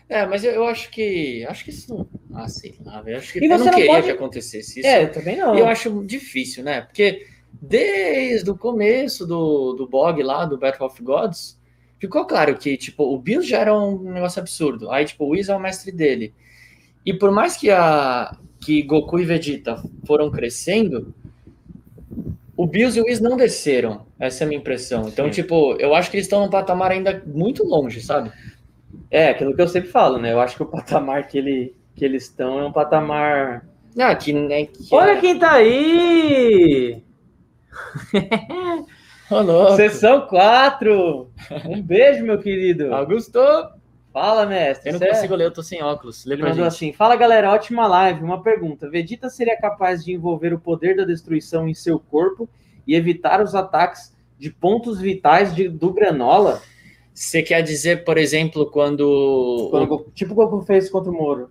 [SPEAKER 1] É, mas eu, eu acho que. Acho que isso não. Ah, sei lá, velho. Acho que
[SPEAKER 2] E
[SPEAKER 1] eu não
[SPEAKER 2] não
[SPEAKER 1] queria
[SPEAKER 2] pode-
[SPEAKER 1] que acontecesse isso.
[SPEAKER 2] É, eu também não.
[SPEAKER 1] E eu acho difícil, né? Porque desde o começo do, do blog lá, do Battle of Gods, ficou claro que, tipo, o Bills já era um negócio absurdo. Aí, tipo, o Whis é o mestre dele. E por mais que, a, que Goku e Vegeta foram crescendo, o Bills e o Whis não desceram. Essa é a minha impressão. Então,
[SPEAKER 2] Sim.
[SPEAKER 1] tipo, eu acho que eles estão num patamar ainda muito longe, sabe?
[SPEAKER 2] É, aquilo que eu sempre falo, né? Eu acho que o patamar que, ele, que eles estão é um patamar.
[SPEAKER 1] Ah, que, né, que
[SPEAKER 2] Olha quem tá aí!
[SPEAKER 1] Ô.
[SPEAKER 2] Sessão 4! Um beijo, meu querido.
[SPEAKER 1] Augusto!
[SPEAKER 2] Fala, mestre.
[SPEAKER 1] Eu não
[SPEAKER 2] Cê-
[SPEAKER 1] consigo ler, eu tô sem óculos. Lê
[SPEAKER 2] mandou assim: Fala galera, ótima live. Uma pergunta: Vegeta seria capaz de envolver o poder da destruição em seu corpo e evitar os ataques de pontos vitais de, do Granola.
[SPEAKER 1] Você quer dizer, por exemplo, quando.
[SPEAKER 2] quando tipo o Goku fez contra o Moro,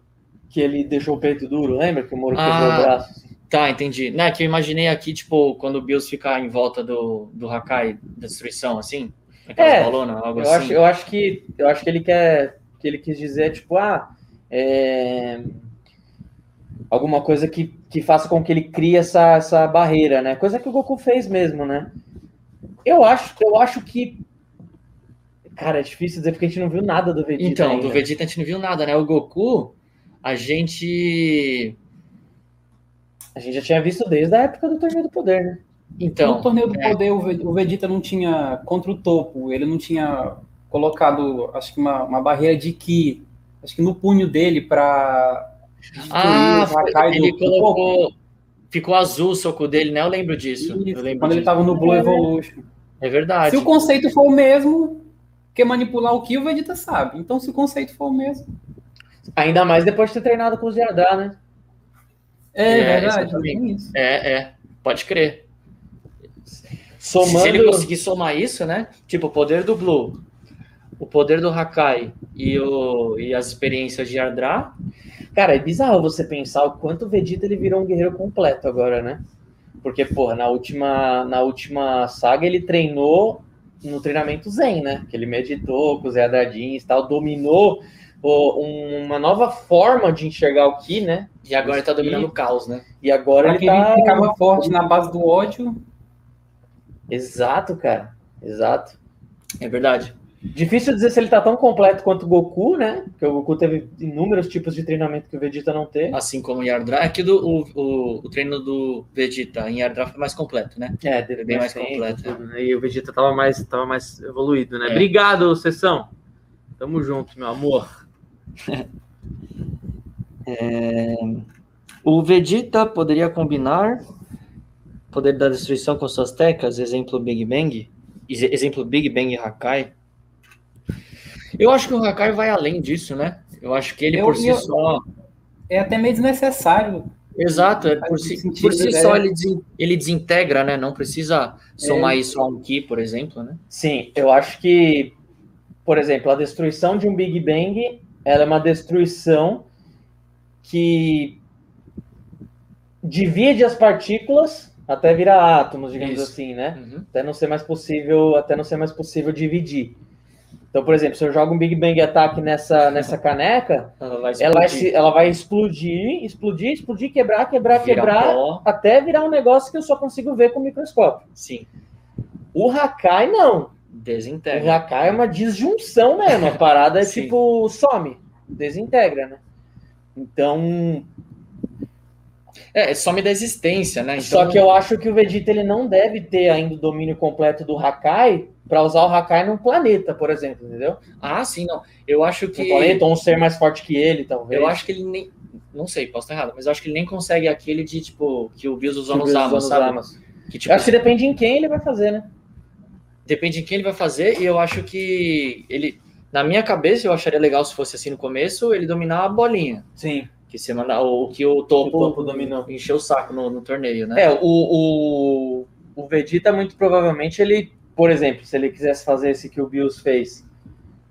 [SPEAKER 2] que ele deixou o peito duro, lembra que o Moro
[SPEAKER 1] Ah,
[SPEAKER 2] quebrou o braço?
[SPEAKER 1] Tá, entendi. Não, é que eu imaginei aqui, tipo, quando o Bills ficar em volta do, do Hakai, destruição, assim.
[SPEAKER 2] É,
[SPEAKER 1] balonas, algo
[SPEAKER 2] Eu
[SPEAKER 1] assim.
[SPEAKER 2] acho, eu acho que eu acho que ele quer que ele quis dizer tipo ah é, alguma coisa que, que faça com que ele crie essa, essa barreira, né? Coisa que o Goku fez mesmo, né? Eu acho eu acho que cara é difícil dizer porque a gente não viu nada do Vegeta.
[SPEAKER 1] Então,
[SPEAKER 2] ainda.
[SPEAKER 1] do Vegeta a gente não viu nada, né? O Goku, a gente.
[SPEAKER 2] a gente já tinha visto desde a época do Torneio do Poder, né?
[SPEAKER 1] Então,
[SPEAKER 3] no torneio do
[SPEAKER 1] é.
[SPEAKER 3] poder, o Ve- o Vegeta não tinha contra o topo, ele não tinha colocado, acho que uma, uma barreira de ki, acho que no punho dele para
[SPEAKER 1] ah, foi- ele
[SPEAKER 3] do-
[SPEAKER 1] colocou. Ficou azul o soco dele, né? Eu lembro disso.
[SPEAKER 3] Isso,
[SPEAKER 1] eu lembro
[SPEAKER 3] quando ele
[SPEAKER 1] disso.
[SPEAKER 3] tava no Blue Evolution.
[SPEAKER 1] É verdade.
[SPEAKER 3] Se o conceito for o mesmo, que manipular o Ki, o Vegeta sabe. Então, se o conceito for o mesmo.
[SPEAKER 2] Ainda mais depois de ter treinado com os Yardá, né?
[SPEAKER 3] É,
[SPEAKER 1] É,
[SPEAKER 3] verdade.
[SPEAKER 1] É, é. Pode crer.
[SPEAKER 2] Somando
[SPEAKER 1] Se ele conseguir somar isso, né? Tipo, o poder do Blue, o poder do Hakai e, o, e as experiências de Yardra.
[SPEAKER 2] Cara, é bizarro você pensar o quanto o Vegeta ele virou um guerreiro completo agora, né? Porque, porra, na última, na última saga ele treinou no treinamento Zen, né? Que ele meditou com os Yadadins e tal, dominou o- um- uma nova forma de enxergar o Ki, né?
[SPEAKER 1] E agora ele tá dominando o caos, né?
[SPEAKER 2] E agora
[SPEAKER 3] Pra
[SPEAKER 2] ele
[SPEAKER 3] que
[SPEAKER 2] tá.
[SPEAKER 3] ele ficava forte na base do ódio,
[SPEAKER 2] Exato, cara. Exato.
[SPEAKER 1] É verdade.
[SPEAKER 2] Difícil dizer se ele tá tão completo quanto o Goku, né? Porque o Goku teve inúmeros tipos de treinamento que o Vegeta não teve.
[SPEAKER 1] Assim como o Yardra. Aqui do, o, o, o treino do Vegeta em Yardra foi mais completo, né?
[SPEAKER 2] É, teve
[SPEAKER 1] Bem mais completo,
[SPEAKER 2] tudo, né? E o Vegeta tava mais, tava mais evoluído, né?
[SPEAKER 1] É.
[SPEAKER 2] Obrigado, Sessão. Tamo junto, meu amor.
[SPEAKER 1] O Vegeta poderia combinar poder da destruição com suas tecas, exemplo Big Bang, ex- exemplo Big Bang e Hakai. Eu acho que o Hakai vai além disso, né? Eu acho que ele
[SPEAKER 3] Eu-
[SPEAKER 1] por si
[SPEAKER 3] eu-
[SPEAKER 1] só.
[SPEAKER 3] é até meio desnecessário.
[SPEAKER 1] Exato, é por si,
[SPEAKER 3] sentido,
[SPEAKER 1] por si
[SPEAKER 3] né?
[SPEAKER 1] só ele, ele desintegra, né? Não precisa somar isso a um Ki, por exemplo, né?
[SPEAKER 2] Sim, eu acho que, por exemplo, a destruição de um Big Bang, ela é uma destruição que divide as partículas até virar átomos, digamos
[SPEAKER 1] Isso.
[SPEAKER 2] assim, né?
[SPEAKER 1] Uhum.
[SPEAKER 2] Até não ser mais possível, até não ser mais possível dividir. Então, por exemplo, se eu jogo um Big Bang Attack nessa, nessa caneca,
[SPEAKER 1] Ela vai
[SPEAKER 2] ela vai, se- ela vai explodir, explodir, explodir, quebrar, quebrar,
[SPEAKER 1] virar
[SPEAKER 2] quebrar,
[SPEAKER 1] pó.
[SPEAKER 2] até virar um negócio que eu só consigo ver com o microscópio.
[SPEAKER 1] Sim,
[SPEAKER 2] O Hakai, não. O
[SPEAKER 1] desintegra.
[SPEAKER 2] Hakai é uma disjunção mesmo. A parada é tipo, some, desintegra, né? Então,
[SPEAKER 1] É, some da existência, né? Então,
[SPEAKER 2] só que eu acho que o Vegeta ele não deve ter ainda o domínio completo do Hakai para usar o Hakai num planeta, por exemplo, entendeu?
[SPEAKER 1] Ah, sim, não. Eu acho
[SPEAKER 2] Um
[SPEAKER 1] que.
[SPEAKER 2] planeta ou um ser mais forte que ele, talvez.
[SPEAKER 1] Eu acho que ele nem. Não sei, posso estar errado, mas eu acho que ele nem consegue aquele de, tipo, que o Bills usou
[SPEAKER 2] Tipo,
[SPEAKER 1] nos Amos, sabe? Que,
[SPEAKER 2] Eu
[SPEAKER 1] tipo,
[SPEAKER 2] acho que depende em quem ele vai fazer, né?
[SPEAKER 1] depende de quem ele vai fazer, e eu acho que ele. Na minha cabeça, eu acharia legal se fosse assim no começo, ele dominar a bolinha.
[SPEAKER 2] Sim.
[SPEAKER 1] Que você manda, o que o topo,
[SPEAKER 2] O topo dominou.
[SPEAKER 1] encheu o saco no, no torneio, né?
[SPEAKER 2] É, o, o, o Vegeta, muito provavelmente, ele, por exemplo, se ele quisesse fazer esse que o Bills fez,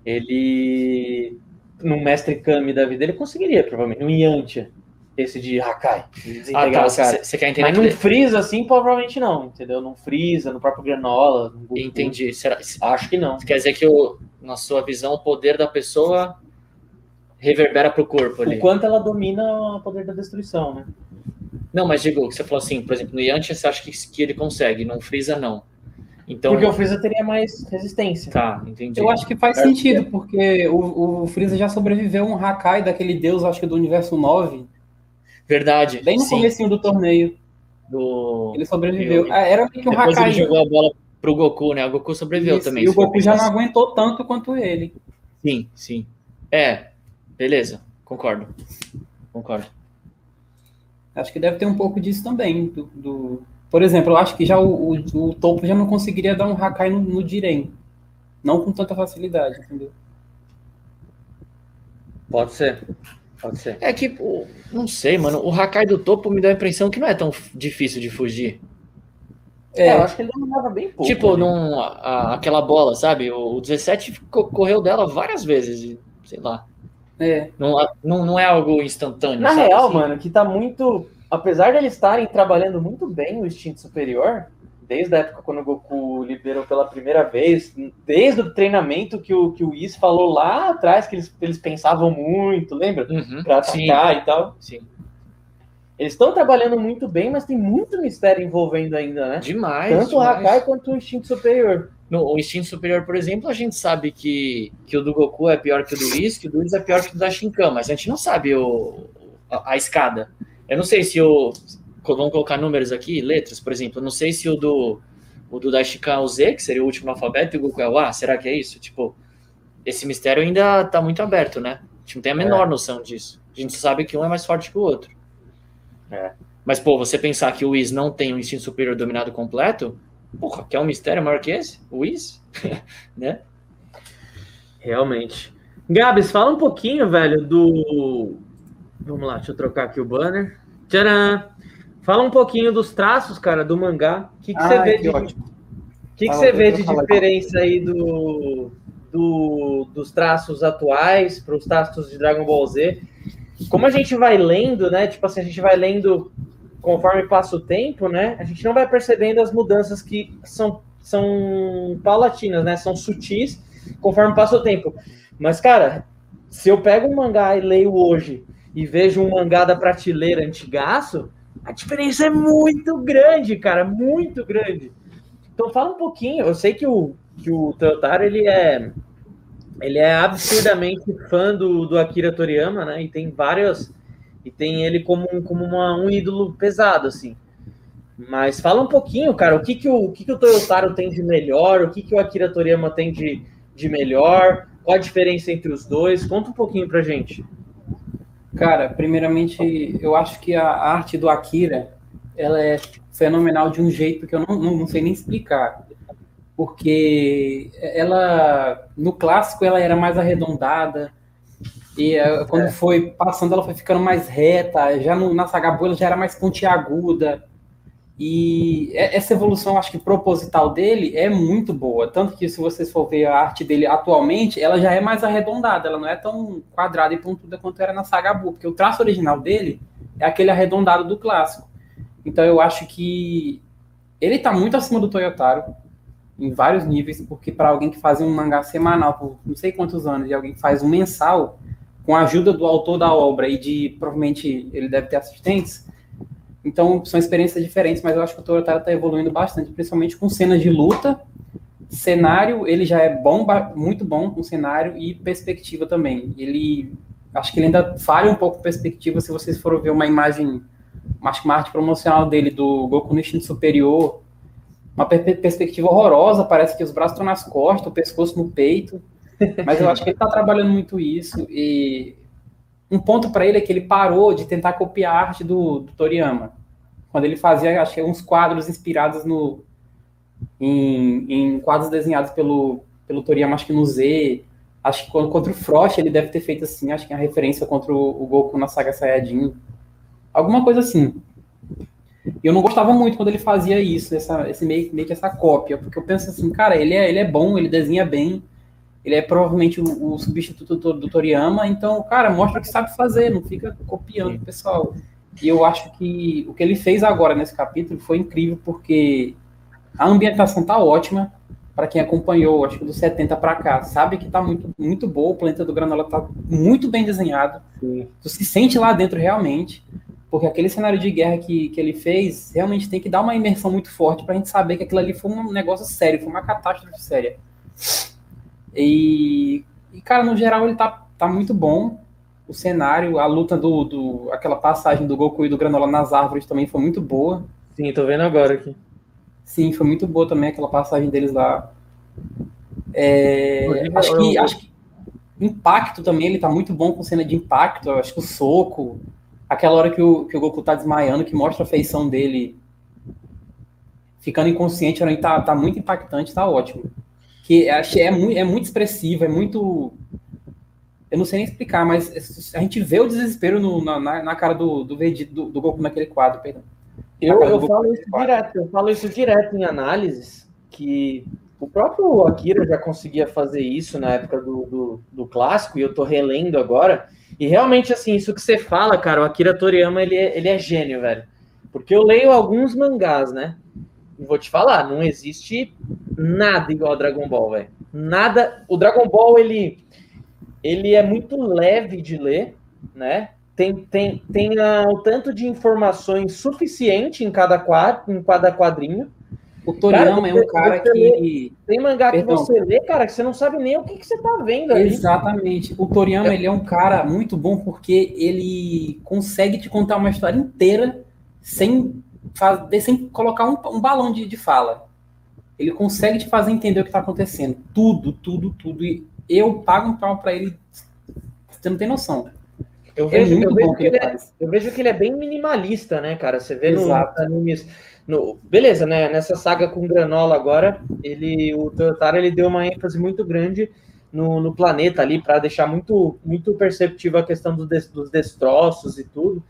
[SPEAKER 2] ele, no Mestre Kami da vida, ele conseguiria, provavelmente. No Yantia, esse de Hakai. de
[SPEAKER 1] ah, tá. Você quer entender?
[SPEAKER 2] Mas
[SPEAKER 1] ele-
[SPEAKER 2] Freeza assim, provavelmente não, entendeu? Não Freeza, no próprio Granola. no Goku.
[SPEAKER 1] Entendi. Será,
[SPEAKER 2] Acho que não.
[SPEAKER 1] quer dizer que, o, na sua visão, o poder da pessoa reverbera pro corpo ali.
[SPEAKER 2] O quanto ela domina o poder da destruição, né?
[SPEAKER 1] Não, mas digo, você falou assim, por exemplo, no Yantia você acha que, que ele consegue, no Freeza não. Então,
[SPEAKER 2] Porque o Freeza teria mais resistência.
[SPEAKER 1] tá, entendi.
[SPEAKER 3] Eu acho que faz
[SPEAKER 2] É,
[SPEAKER 3] sentido, porque o, o Freeza já sobreviveu um Hakai daquele deus, acho que do universo 9,
[SPEAKER 1] Verdade.
[SPEAKER 3] bem no
[SPEAKER 1] sim,
[SPEAKER 3] comecinho do torneio.
[SPEAKER 1] do...
[SPEAKER 3] Ele sobreviveu.
[SPEAKER 1] Eu-
[SPEAKER 3] Ah, Era meio que um
[SPEAKER 1] Depois
[SPEAKER 3] Hakai.
[SPEAKER 1] ele jogou a bola pro Goku, né? O Goku sobreviveu
[SPEAKER 3] Isso,
[SPEAKER 1] também.
[SPEAKER 3] E o Goku já não aguentou tanto quanto ele.
[SPEAKER 1] Sim, sim. É, beleza, concordo. Concordo.
[SPEAKER 3] Acho que deve ter um pouco disso também. Do, do- Por exemplo, eu acho que já o, o, o Topo já não conseguiria dar um Hakai no, no Jiren. Não com tanta facilidade, entendeu?
[SPEAKER 2] Pode ser. Pode ser.
[SPEAKER 1] É que, pô, não sei, mano, o Hakai do topo me dá a impressão que não é tão difícil de fugir.
[SPEAKER 2] É, é, eu acho que ele dominava bem pouco.
[SPEAKER 1] Tipo, num, a, aquela bola, sabe? O, o 17 correu dela várias vezes, sei lá. É. Não, não, não é algo instantâneo.
[SPEAKER 2] Na real, assim? mano, que tá muito. Apesar de eles estarem trabalhando muito bem o instinto superior, desde a época quando o Goku liberou pela primeira vez, desde o treinamento que o, que o Whis falou lá atrás, que eles, eles pensavam muito, lembra? Uhum, pra atacar sim. e tal. Sim. Eles estão trabalhando muito bem, mas tem muito mistério envolvendo ainda, né?
[SPEAKER 1] Demais.
[SPEAKER 2] Tanto
[SPEAKER 1] demais.
[SPEAKER 2] o Hakai quanto o instinto superior.
[SPEAKER 1] No, o instinto superior, por exemplo, a gente sabe que, que o do Goku é pior que o do Whis, que o do Whis é pior que o da Shinkan, mas a gente não sabe o, a, a escada. Eu não sei se o. Vamos colocar números aqui, letras, por exemplo. Eu não sei se o do, o do Daishikan é o Z, que seria o último alfabeto, e o Goku é o A. Será que é isso? Tipo, esse mistério ainda tá muito aberto, né? A gente não tem a menor é. noção disso. A gente sabe que um é mais forte que o outro. É. Mas, pô, você pensar que o Whis não tem um instinto superior dominado completo, porra, quer um mistério maior que esse? O Whis? né?
[SPEAKER 2] Realmente. Gabs, fala um pouquinho, velho, do. Vamos lá, deixa eu trocar aqui o banner. Tcharam! Fala um pouquinho dos traços, cara, do mangá. O que, que ah, você vê que de. Que, que você vê de diferença aí do, do, dos traços atuais para os traços de Dragon Ball Z? como a gente vai lendo, né? Tipo assim, a gente vai lendo conforme passa o tempo, né? A gente não vai percebendo as mudanças que são, são paulatinas, né? São sutis conforme passa o tempo. Mas, cara, se eu pego um mangá e leio hoje e vejo um mangá da prateleira antigaço, a diferença é muito grande, cara, muito grande. Então fala um pouquinho, eu sei que o, que o Teotaro, ele é ele é absurdamente fã do, do Akira Toriyama, né? E tem várias. E tem ele como, como uma, um ídolo pesado, assim. Mas fala um pouquinho, cara, o que, que, o, o, que, que o Toyotaro tem de melhor, o que, que o Akira Toriyama tem de, de melhor, qual a diferença entre os dois? Conta um pouquinho pra gente.
[SPEAKER 3] Cara, primeiramente, eu acho que a arte do Akira ela é fenomenal de um jeito que eu não, não, não sei nem explicar porque ela no clássico ela era mais arredondada e eh, quando é. foi passando ela foi ficando mais reta, já no, na saga ela já era mais pontiaguda. E essa evolução, acho que proposital dele é muito boa. Tanto que, se vocês for ver a arte dele atualmente, ela já é mais arredondada, ela não é tão quadrada e pontuda quanto era na saga Buu, porque o traço original dele é aquele arredondado do clássico. Então, eu acho que ele está muito acima do Toyotaro em vários níveis, porque para alguém que fazia um mangá semanal por não sei quantos anos e alguém que faz um mensal, com a ajuda do autor da obra e de provavelmente ele deve ter assistentes, então são experiências diferentes, mas eu acho que o Torotara está evoluindo bastante, principalmente com cenas de luta, cenário, ele já é bom, muito bom com cenário e perspectiva também. Ele acho que ele ainda falha um pouco perspectiva se vocês forem ver uma imagem, uma arte promocional dele do Goku no Superior, uma perspectiva horrorosa, parece que os braços estão nas costas, o pescoço no peito. Mas eu acho que ele está trabalhando muito isso. E um ponto para ele é que ele parou de tentar copiar a arte do, do Toriyama. Quando ele fazia, acho que uns quadros inspirados no, em, em, quadros desenhados pelo, pelo Toriyama, acho que no Z. Acho que contra o Frost ele deve ter feito assim, acho que é a referência contra o, Goku na saga Saiyajin. Alguma coisa assim. Eu não gostava muito quando ele fazia isso, essa, esse meio, meio que essa cópia, porque eu penso assim, cara, ele é, ele é bom, ele desenha bem, ele é provavelmente o, o substituto do, do, Toriyama, então, cara, mostra o que sabe fazer, não fica copiando o pessoal. E eu acho que o que ele fez agora nesse capítulo foi incrível, porque a ambientação tá ótima, para quem acompanhou, acho que dos 70 para cá, sabe que tá muito, muito boa, o planeta do Granola tá muito bem desenhado, Sim. tu se sente lá dentro realmente, porque aquele cenário de guerra que, que ele fez realmente tem que dar uma imersão muito forte para a gente saber que aquilo ali foi um negócio sério, foi uma catástrofe séria. E, e, cara, no geral ele tá, tá muito bom. O cenário, a luta do, do. aquela passagem do Goku e do Granola nas árvores também foi muito boa.
[SPEAKER 2] Sim, tô vendo agora aqui.
[SPEAKER 3] Sim, foi muito boa também aquela passagem deles lá. É, acho, que, acho que impacto também, ele tá muito bom com cena de impacto. Acho que o soco, aquela hora que o, que o Goku tá desmaiando, que mostra a feição dele ficando inconsciente, tá, tá muito impactante, tá ótimo. Que é, é, muito, é muito expressivo, é muito. Eu não sei nem explicar, mas a gente vê o desespero no, na, na cara do, do, do, do Goku naquele quadro, perdão.
[SPEAKER 2] Eu, eu falo isso direto, eu falo isso direto em análises, que o próprio Akira já conseguia fazer isso na época do, do, do, clássico, e eu tô relendo agora. E realmente, assim, isso que você fala, cara, o Akira Toriyama, ele é, ele é gênio, velho. Porque eu leio alguns mangás, né? E vou te falar, não existe nada igual a Dragon Ball, velho. Nada. O Dragon Ball, ele, ele é muito leve de ler, né? Tem, tem, tem uh, o tanto de informações suficiente em cada, quadro, em cada quadrinho
[SPEAKER 3] o Toriyama é um cara que. Lê,
[SPEAKER 2] tem mangá Perdão. que você lê, cara, que você não sabe nem o que, que você tá vendo
[SPEAKER 3] ali. Exatamente. O Toriyama é. ele é um cara muito bom porque ele consegue te contar uma história inteira sem, fazer, sem colocar um, um balão de, de fala. Ele consegue te fazer entender o que está acontecendo. Tudo, tudo, tudo. E eu pago um pau para ele. Você não tem noção.
[SPEAKER 2] Eu é vejo, é eu, vejo que ele é, eu vejo que ele é bem minimalista, né, cara? Você vê Exato. no animes no, beleza, né? Nessa saga com Granola agora, ele, o Toyotaro ele deu uma ênfase muito grande no, no planeta ali para deixar muito, muito perceptível a questão do des, dos destroços e tudo.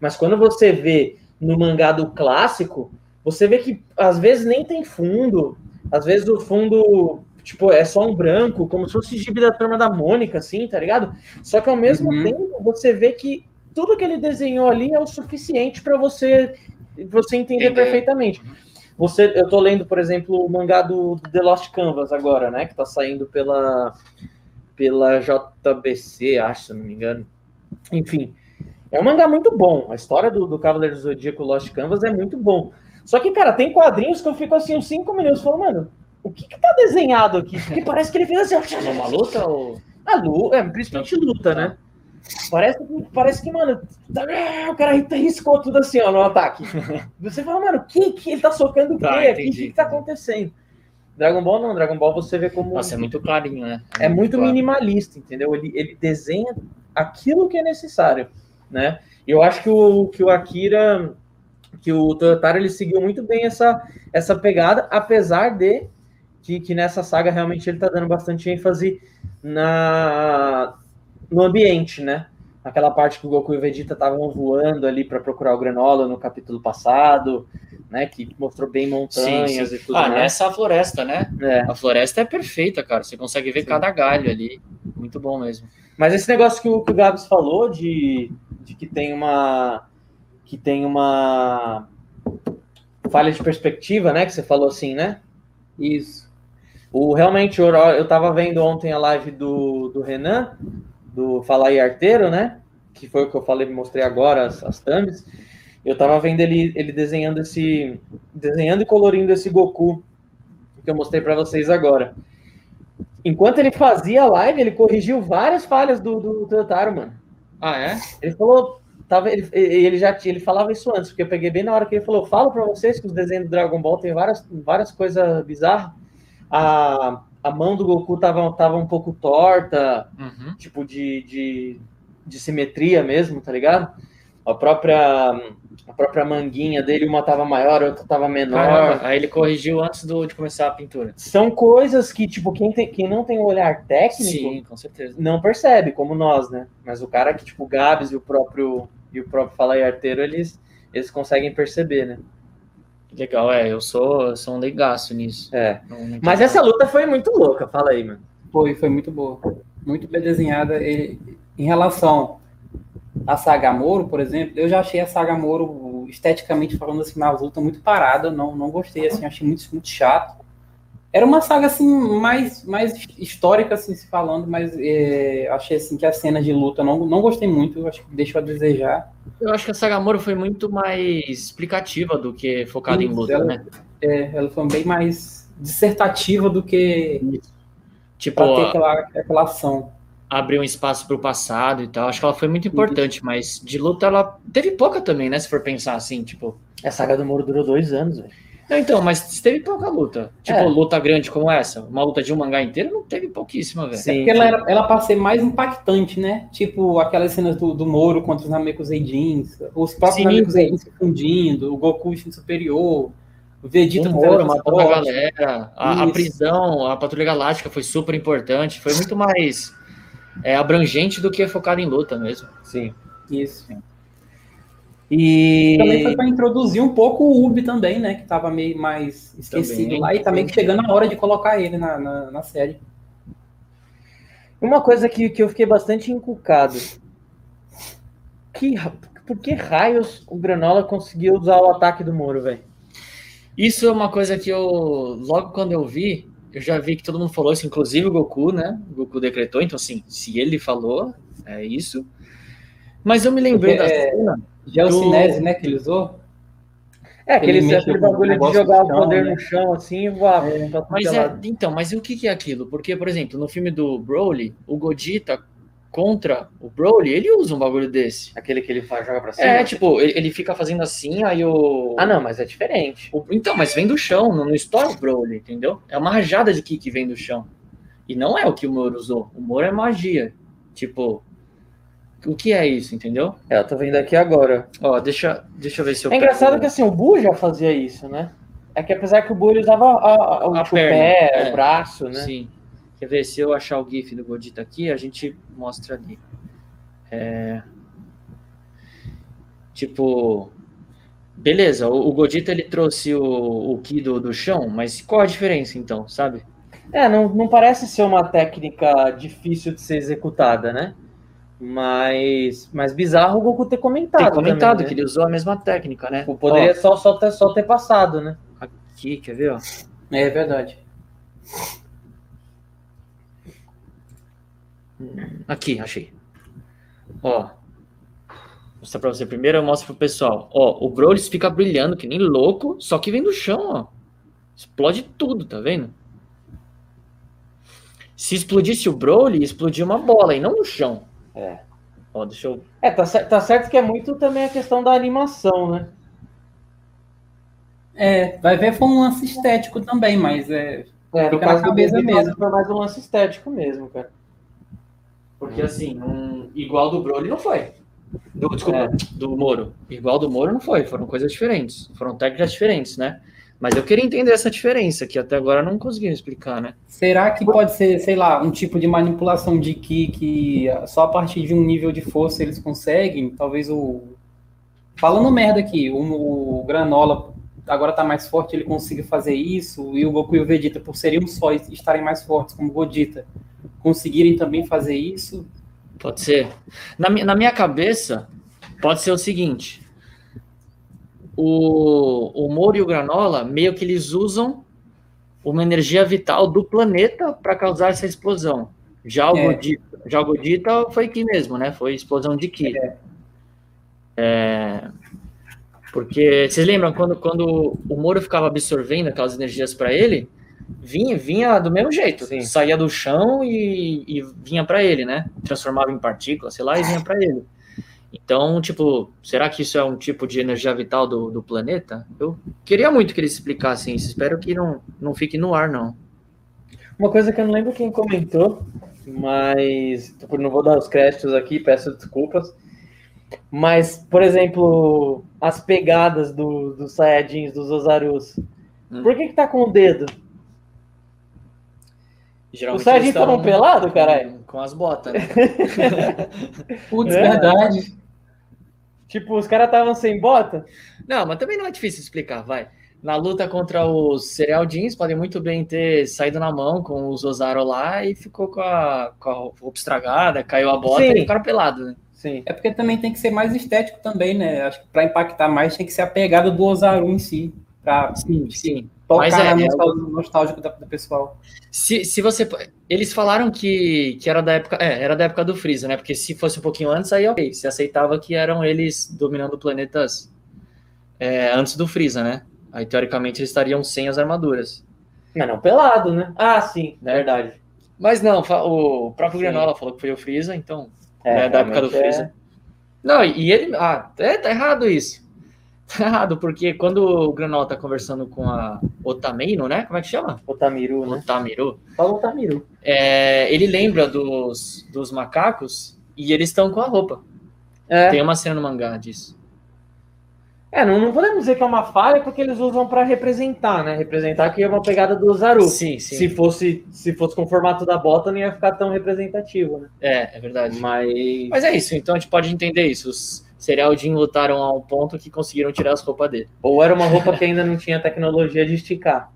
[SPEAKER 2] Mas quando você vê no mangá do clássico, você vê que às vezes nem tem fundo, às vezes o fundo tipo, é só um branco, como se fosse gibi da turma da Mônica, assim, tá ligado? Só que ao mesmo uhum. tempo você vê que tudo que ele desenhou ali é o suficiente para você você entender Entendi. perfeitamente. Você, eu tô lendo, por exemplo, o mangá do, do The Lost Canvas agora, né? Que tá saindo pela, pela JBC, acho, se não me engano. Enfim, é um mangá muito bom. A história do, do Cavaleiro do Zodíaco Lost Canvas é muito bom. Só que, cara, tem quadrinhos que eu fico assim uns 5 minutos falando, mano, o que que tá desenhado aqui? Porque parece que ele fez assim,
[SPEAKER 1] uma luta ou...
[SPEAKER 2] A luta, é, principalmente luta, né? Parece, parece que, mano, tá, o cara riscou tudo assim, ó, no ataque. Você fala, mano, que, que ele tá socando o tá, quê? O que, que tá acontecendo? Dragon Ball não, Dragon Ball você vê como.
[SPEAKER 1] Nossa, é muito clarinho, né?
[SPEAKER 2] É, é muito, claro. minimalista, entendeu? Ele, ele desenha aquilo que é necessário, né? Eu acho que o, que o Akira, que o Toyotaro, ele seguiu muito bem essa, essa pegada, apesar de que, que nessa saga realmente ele tá dando bastante ênfase na no ambiente, né? Aquela parte que o Goku e o Vegeta estavam voando ali para procurar o Granola no capítulo passado, né? Que mostrou bem montanhas sim, sim. e tudo
[SPEAKER 1] ah, mais. nessa floresta, né? É. A floresta é perfeita, cara. Você consegue ver sim. cada galho ali. Muito bom mesmo.
[SPEAKER 2] Mas esse negócio que o, que o Gabs falou de, de que tem uma que tem uma falha de perspectiva, né? Que você falou assim, né?
[SPEAKER 3] Isso.
[SPEAKER 2] O, realmente, eu, eu tava vendo ontem a live do, do Renan, do Falar e Arteiro, né? Que foi o que eu falei, mostrei agora as, as thumbs. Eu tava vendo ele, ele desenhando esse. desenhando e colorindo esse Goku que eu mostrei para vocês agora. Enquanto ele fazia a live, ele corrigiu várias falhas do, do Totaro, mano.
[SPEAKER 1] Ah, é?
[SPEAKER 2] Ele falou. Tava, ele, ele já ele falava isso antes, porque eu peguei bem na hora que ele falou: falo para vocês que os desenhos do Dragon Ball tem várias, várias coisas bizarras. A, a mão do Goku tava, tava um pouco torta, uhum. tipo de, de, de, simetria mesmo, tá ligado? A própria, a própria manguinha dele, uma tava maior, a outra tava menor. Caramba,
[SPEAKER 1] aí ele corrigiu antes do, de começar a pintura.
[SPEAKER 2] São coisas que, tipo, quem, tem, quem não tem um olhar técnico
[SPEAKER 1] Sim, com certeza.
[SPEAKER 2] não percebe, como nós, né? Mas o cara que, tipo, o Gabs e o próprio, e o próprio Fala Arteiro, eles, eles conseguem perceber, né?
[SPEAKER 1] Legal, é, eu sou, sou um legaço nisso.
[SPEAKER 2] É. Não, não Mas essa luta foi muito louca, fala aí, mano.
[SPEAKER 3] Foi, foi muito boa. Muito bem desenhada. E, em relação a Saga Moro, por exemplo, eu já achei a Saga Moro, esteticamente falando assim, uma luta muito parada, não, não gostei, assim, achei muito, muito chato. Era uma saga assim mais, mais histórica assim se falando, mas é, achei assim que as cenas de luta não, não gostei muito, acho que deixou a desejar.
[SPEAKER 1] Eu acho que a saga Moro foi muito mais explicativa do que focada em luta,
[SPEAKER 3] ela,
[SPEAKER 1] né?
[SPEAKER 3] É, ela foi bem mais dissertativa do que
[SPEAKER 1] tipo ter
[SPEAKER 3] aquela, aquela ação.
[SPEAKER 1] Abrir um espaço para o passado e tal. Acho que ela foi muito importante, Isso. mas de luta ela teve pouca também, né? Se for pensar assim, tipo.
[SPEAKER 2] A saga do Moro durou dois anos, velho.
[SPEAKER 1] Não, então, mas teve pouca luta. Tipo, é. luta grande como essa. Uma luta de um mangá inteiro não teve pouquíssima, velho.
[SPEAKER 3] Sim, é porque ela, era, ela ser mais impactante, né? Tipo, aquelas cenas do, do Moro contra os Namekuseidins, os próprios Namekuseidins se fundindo, o Goku superior, o Vegeta... O
[SPEAKER 1] Moro matando a galera, a, a, prisão, a Patrulha Galáctica foi super importante, foi muito mais é, abrangente do que focado em luta mesmo.
[SPEAKER 3] Sim, isso.
[SPEAKER 2] E
[SPEAKER 3] Também foi para introduzir um pouco o Ubi também, né? Que tava meio mais esquecido
[SPEAKER 1] Também.
[SPEAKER 3] lá e também que chegando a hora de colocar ele na, na, na série.
[SPEAKER 2] uma coisa que, que eu fiquei bastante encucado. Que, por que raios o Granola conseguiu usar o ataque do Moro, velho?
[SPEAKER 1] Isso é uma coisa que eu, logo quando eu vi, eu já vi que todo mundo falou isso, inclusive o Goku, né? O Goku decretou, então assim, se ele falou, é isso. Mas eu me lembrei
[SPEAKER 3] Porque,
[SPEAKER 1] da
[SPEAKER 3] é,
[SPEAKER 1] cena.
[SPEAKER 3] Geocinese, né? Que ele usou.
[SPEAKER 2] É, aquele,
[SPEAKER 3] Ele mexeu
[SPEAKER 2] aquele
[SPEAKER 3] o
[SPEAKER 2] bagulho de jogar o poder
[SPEAKER 3] né?
[SPEAKER 2] no chão assim e voar. tudo
[SPEAKER 1] Mas
[SPEAKER 2] que é
[SPEAKER 1] é, então, mas e o que, que é aquilo? Porque, por exemplo, no filme do Broly, o Godita contra o Broly, ele usa um bagulho desse.
[SPEAKER 2] Aquele que ele faz, joga pra cima?
[SPEAKER 1] É, tipo, ele, ele fica fazendo assim, aí o.
[SPEAKER 2] Ah, não, mas é diferente.
[SPEAKER 1] o- Então, mas vem do chão, não, não estoura o Broly, entendeu? É uma rajada de ki que vem do chão. E não é o que o Moro usou. O Moro é magia. Tipo, o que é isso, entendeu?
[SPEAKER 2] É, eu tô vendo aqui agora.
[SPEAKER 1] Ó, deixa, deixa eu ver se eu
[SPEAKER 2] É engraçado
[SPEAKER 1] pego-
[SPEAKER 2] que assim, o Bu já fazia isso, né? É que apesar que o Bu ele usava a- a- o,
[SPEAKER 1] A
[SPEAKER 2] tipo, o
[SPEAKER 1] perna,
[SPEAKER 2] pé,
[SPEAKER 1] é.
[SPEAKER 2] o braço, né?
[SPEAKER 1] Sim. Quer ver se eu achar o GIF do Godita aqui, a gente mostra ali. É... Tipo, beleza, o, o Godita ele trouxe o, o Ki do, do chão, mas qual a diferença então, sabe?
[SPEAKER 2] É, não, não parece ser uma técnica difícil de ser executada, né? Mas, mas bizarro o Goku ter comentado.
[SPEAKER 1] Tem comentado
[SPEAKER 2] também,
[SPEAKER 1] que
[SPEAKER 2] né?
[SPEAKER 1] ele usou a mesma técnica, né?
[SPEAKER 2] Tipo, Poderia só, só, ter, só ter passado, né?
[SPEAKER 1] Ó, aqui, quer ver, ó?
[SPEAKER 3] É verdade.
[SPEAKER 1] Aqui, achei. Ó. Vou mostrar pra você primeiro, eu mostro pro pessoal. Ó, o Broly fica brilhando que nem louco, só que vem do chão, ó. Explode tudo, tá vendo? Se explodisse o Broly, explodia uma bola e não no chão.
[SPEAKER 2] É.
[SPEAKER 1] Ó, deixa eu.
[SPEAKER 2] É, tá, tá certo que é muito também a questão da animação, né?
[SPEAKER 3] É, vai ver foi um lance estético também, mas é.
[SPEAKER 2] É, no caso
[SPEAKER 3] na
[SPEAKER 2] do
[SPEAKER 3] cabeça
[SPEAKER 2] Goku,
[SPEAKER 3] mesmo.
[SPEAKER 2] foi mais um lance estético mesmo, cara.
[SPEAKER 1] Porque assim, um... igual do Broly não foi. Do, desculpa,
[SPEAKER 2] É.
[SPEAKER 1] do Moro. Igual do Moro não foi. Foram coisas diferentes. Foram técnicas diferentes, né? Mas eu queria entender essa diferença, que até agora não conseguiram explicar, né?
[SPEAKER 3] Será que pode ser, sei lá, um tipo de manipulação de Ki que só a partir de um nível de força eles conseguem? Talvez o. Falando merda aqui, o, o Granola agora tá mais forte, ele consiga fazer isso, e o Goku e o Vegeta, por serem um só e estarem mais fortes como o Godita, conseguirem também fazer isso.
[SPEAKER 1] Pode ser. Na, na minha cabeça, pode ser o seguinte: o, o Moro e o Granola, meio que eles usam uma energia vital do planeta para causar essa explosão. Já o,
[SPEAKER 3] É.
[SPEAKER 1] Godita, já o Godita foi Ki mesmo, né? Foi explosão de Ki. É, porque vocês lembram quando, quando o Moro ficava absorvendo aquelas energias para ele, vinha, vinha do mesmo jeito,
[SPEAKER 2] Sim.
[SPEAKER 1] saía do chão e, e vinha para ele, né? Transformava em partículas, sei lá, e vinha para ele. Então, tipo, será que isso é um tipo de energia vital do, do planeta? Eu queria muito que eles explicassem isso. Espero que não, não fique no ar, não.
[SPEAKER 2] Uma coisa que eu não lembro quem comentou, mas tipo, não vou dar os créditos aqui, peço desculpas. Mas, por exemplo, as pegadas do, dos Saiyajins, dos Ozarus.
[SPEAKER 1] Hum.
[SPEAKER 2] Por que que tá com o dedo?
[SPEAKER 1] Geralmente
[SPEAKER 2] Os Saiyajins
[SPEAKER 1] eles estavam
[SPEAKER 2] estavam pelados, caralho?
[SPEAKER 1] Com, as botas, né?
[SPEAKER 3] Putz,
[SPEAKER 2] É.
[SPEAKER 3] verdade.
[SPEAKER 2] Tipo, os caras estavam sem bota?
[SPEAKER 1] Não, mas também não é difícil explicar, vai. Na luta contra os Cereal Jeans, podem muito bem ter saído na mão com os Ozaru lá e ficou com a, com a roupa estragada, caiu a bota
[SPEAKER 2] Sim.
[SPEAKER 1] e ficaram pelados, né?
[SPEAKER 2] Sim.
[SPEAKER 3] É porque também tem que ser mais estético também, né? Acho que para impactar mais tem que ser a pegada do Ozaru em si, para
[SPEAKER 1] Sim, sim.
[SPEAKER 3] Tocar
[SPEAKER 1] Mas é, é
[SPEAKER 3] nostal- nostálgico do pessoal.
[SPEAKER 1] Se, se você. Eles falaram que, que era da época. É, era da época do Freeza, né? Porque se fosse um pouquinho antes, aí ok. Se aceitava que eram eles dominando planetas é, antes do Freeza, né? Aí teoricamente eles estariam sem as armaduras.
[SPEAKER 2] Mas não pelado, né? Ah, sim, verdade.
[SPEAKER 1] Mas não, o próprio
[SPEAKER 2] Sim.
[SPEAKER 1] Granola falou que foi o Freeza, então.
[SPEAKER 2] É,
[SPEAKER 1] né, da época do
[SPEAKER 2] realmente
[SPEAKER 1] Freeza. Não, e e ele. Ah, é, tá errado isso. Tá errado, porque quando o Granola tá conversando com a Otamino, né? Como é que chama?
[SPEAKER 2] O Tamiru, né?
[SPEAKER 1] Otamiru.
[SPEAKER 2] Fala o Tamiru.
[SPEAKER 1] É, ele lembra dos, dos macacos e eles estão com a roupa.
[SPEAKER 2] É,
[SPEAKER 1] Tem uma cena no mangá disso.
[SPEAKER 2] é não, não podemos dizer que é uma falha porque eles usam pra representar, né? Representar que é uma pegada do Ozaru.
[SPEAKER 1] Sim, sim.
[SPEAKER 2] Se fosse, se fosse com o formato da bota, não ia ficar tão representativo, né?
[SPEAKER 1] É, é verdade.
[SPEAKER 2] Mas.
[SPEAKER 1] Mas é isso, então a gente pode entender isso. Os- Serial Jim lutaram a um ponto que conseguiram tirar as roupas dele.
[SPEAKER 2] Ou era uma roupa que ainda não tinha tecnologia de esticar.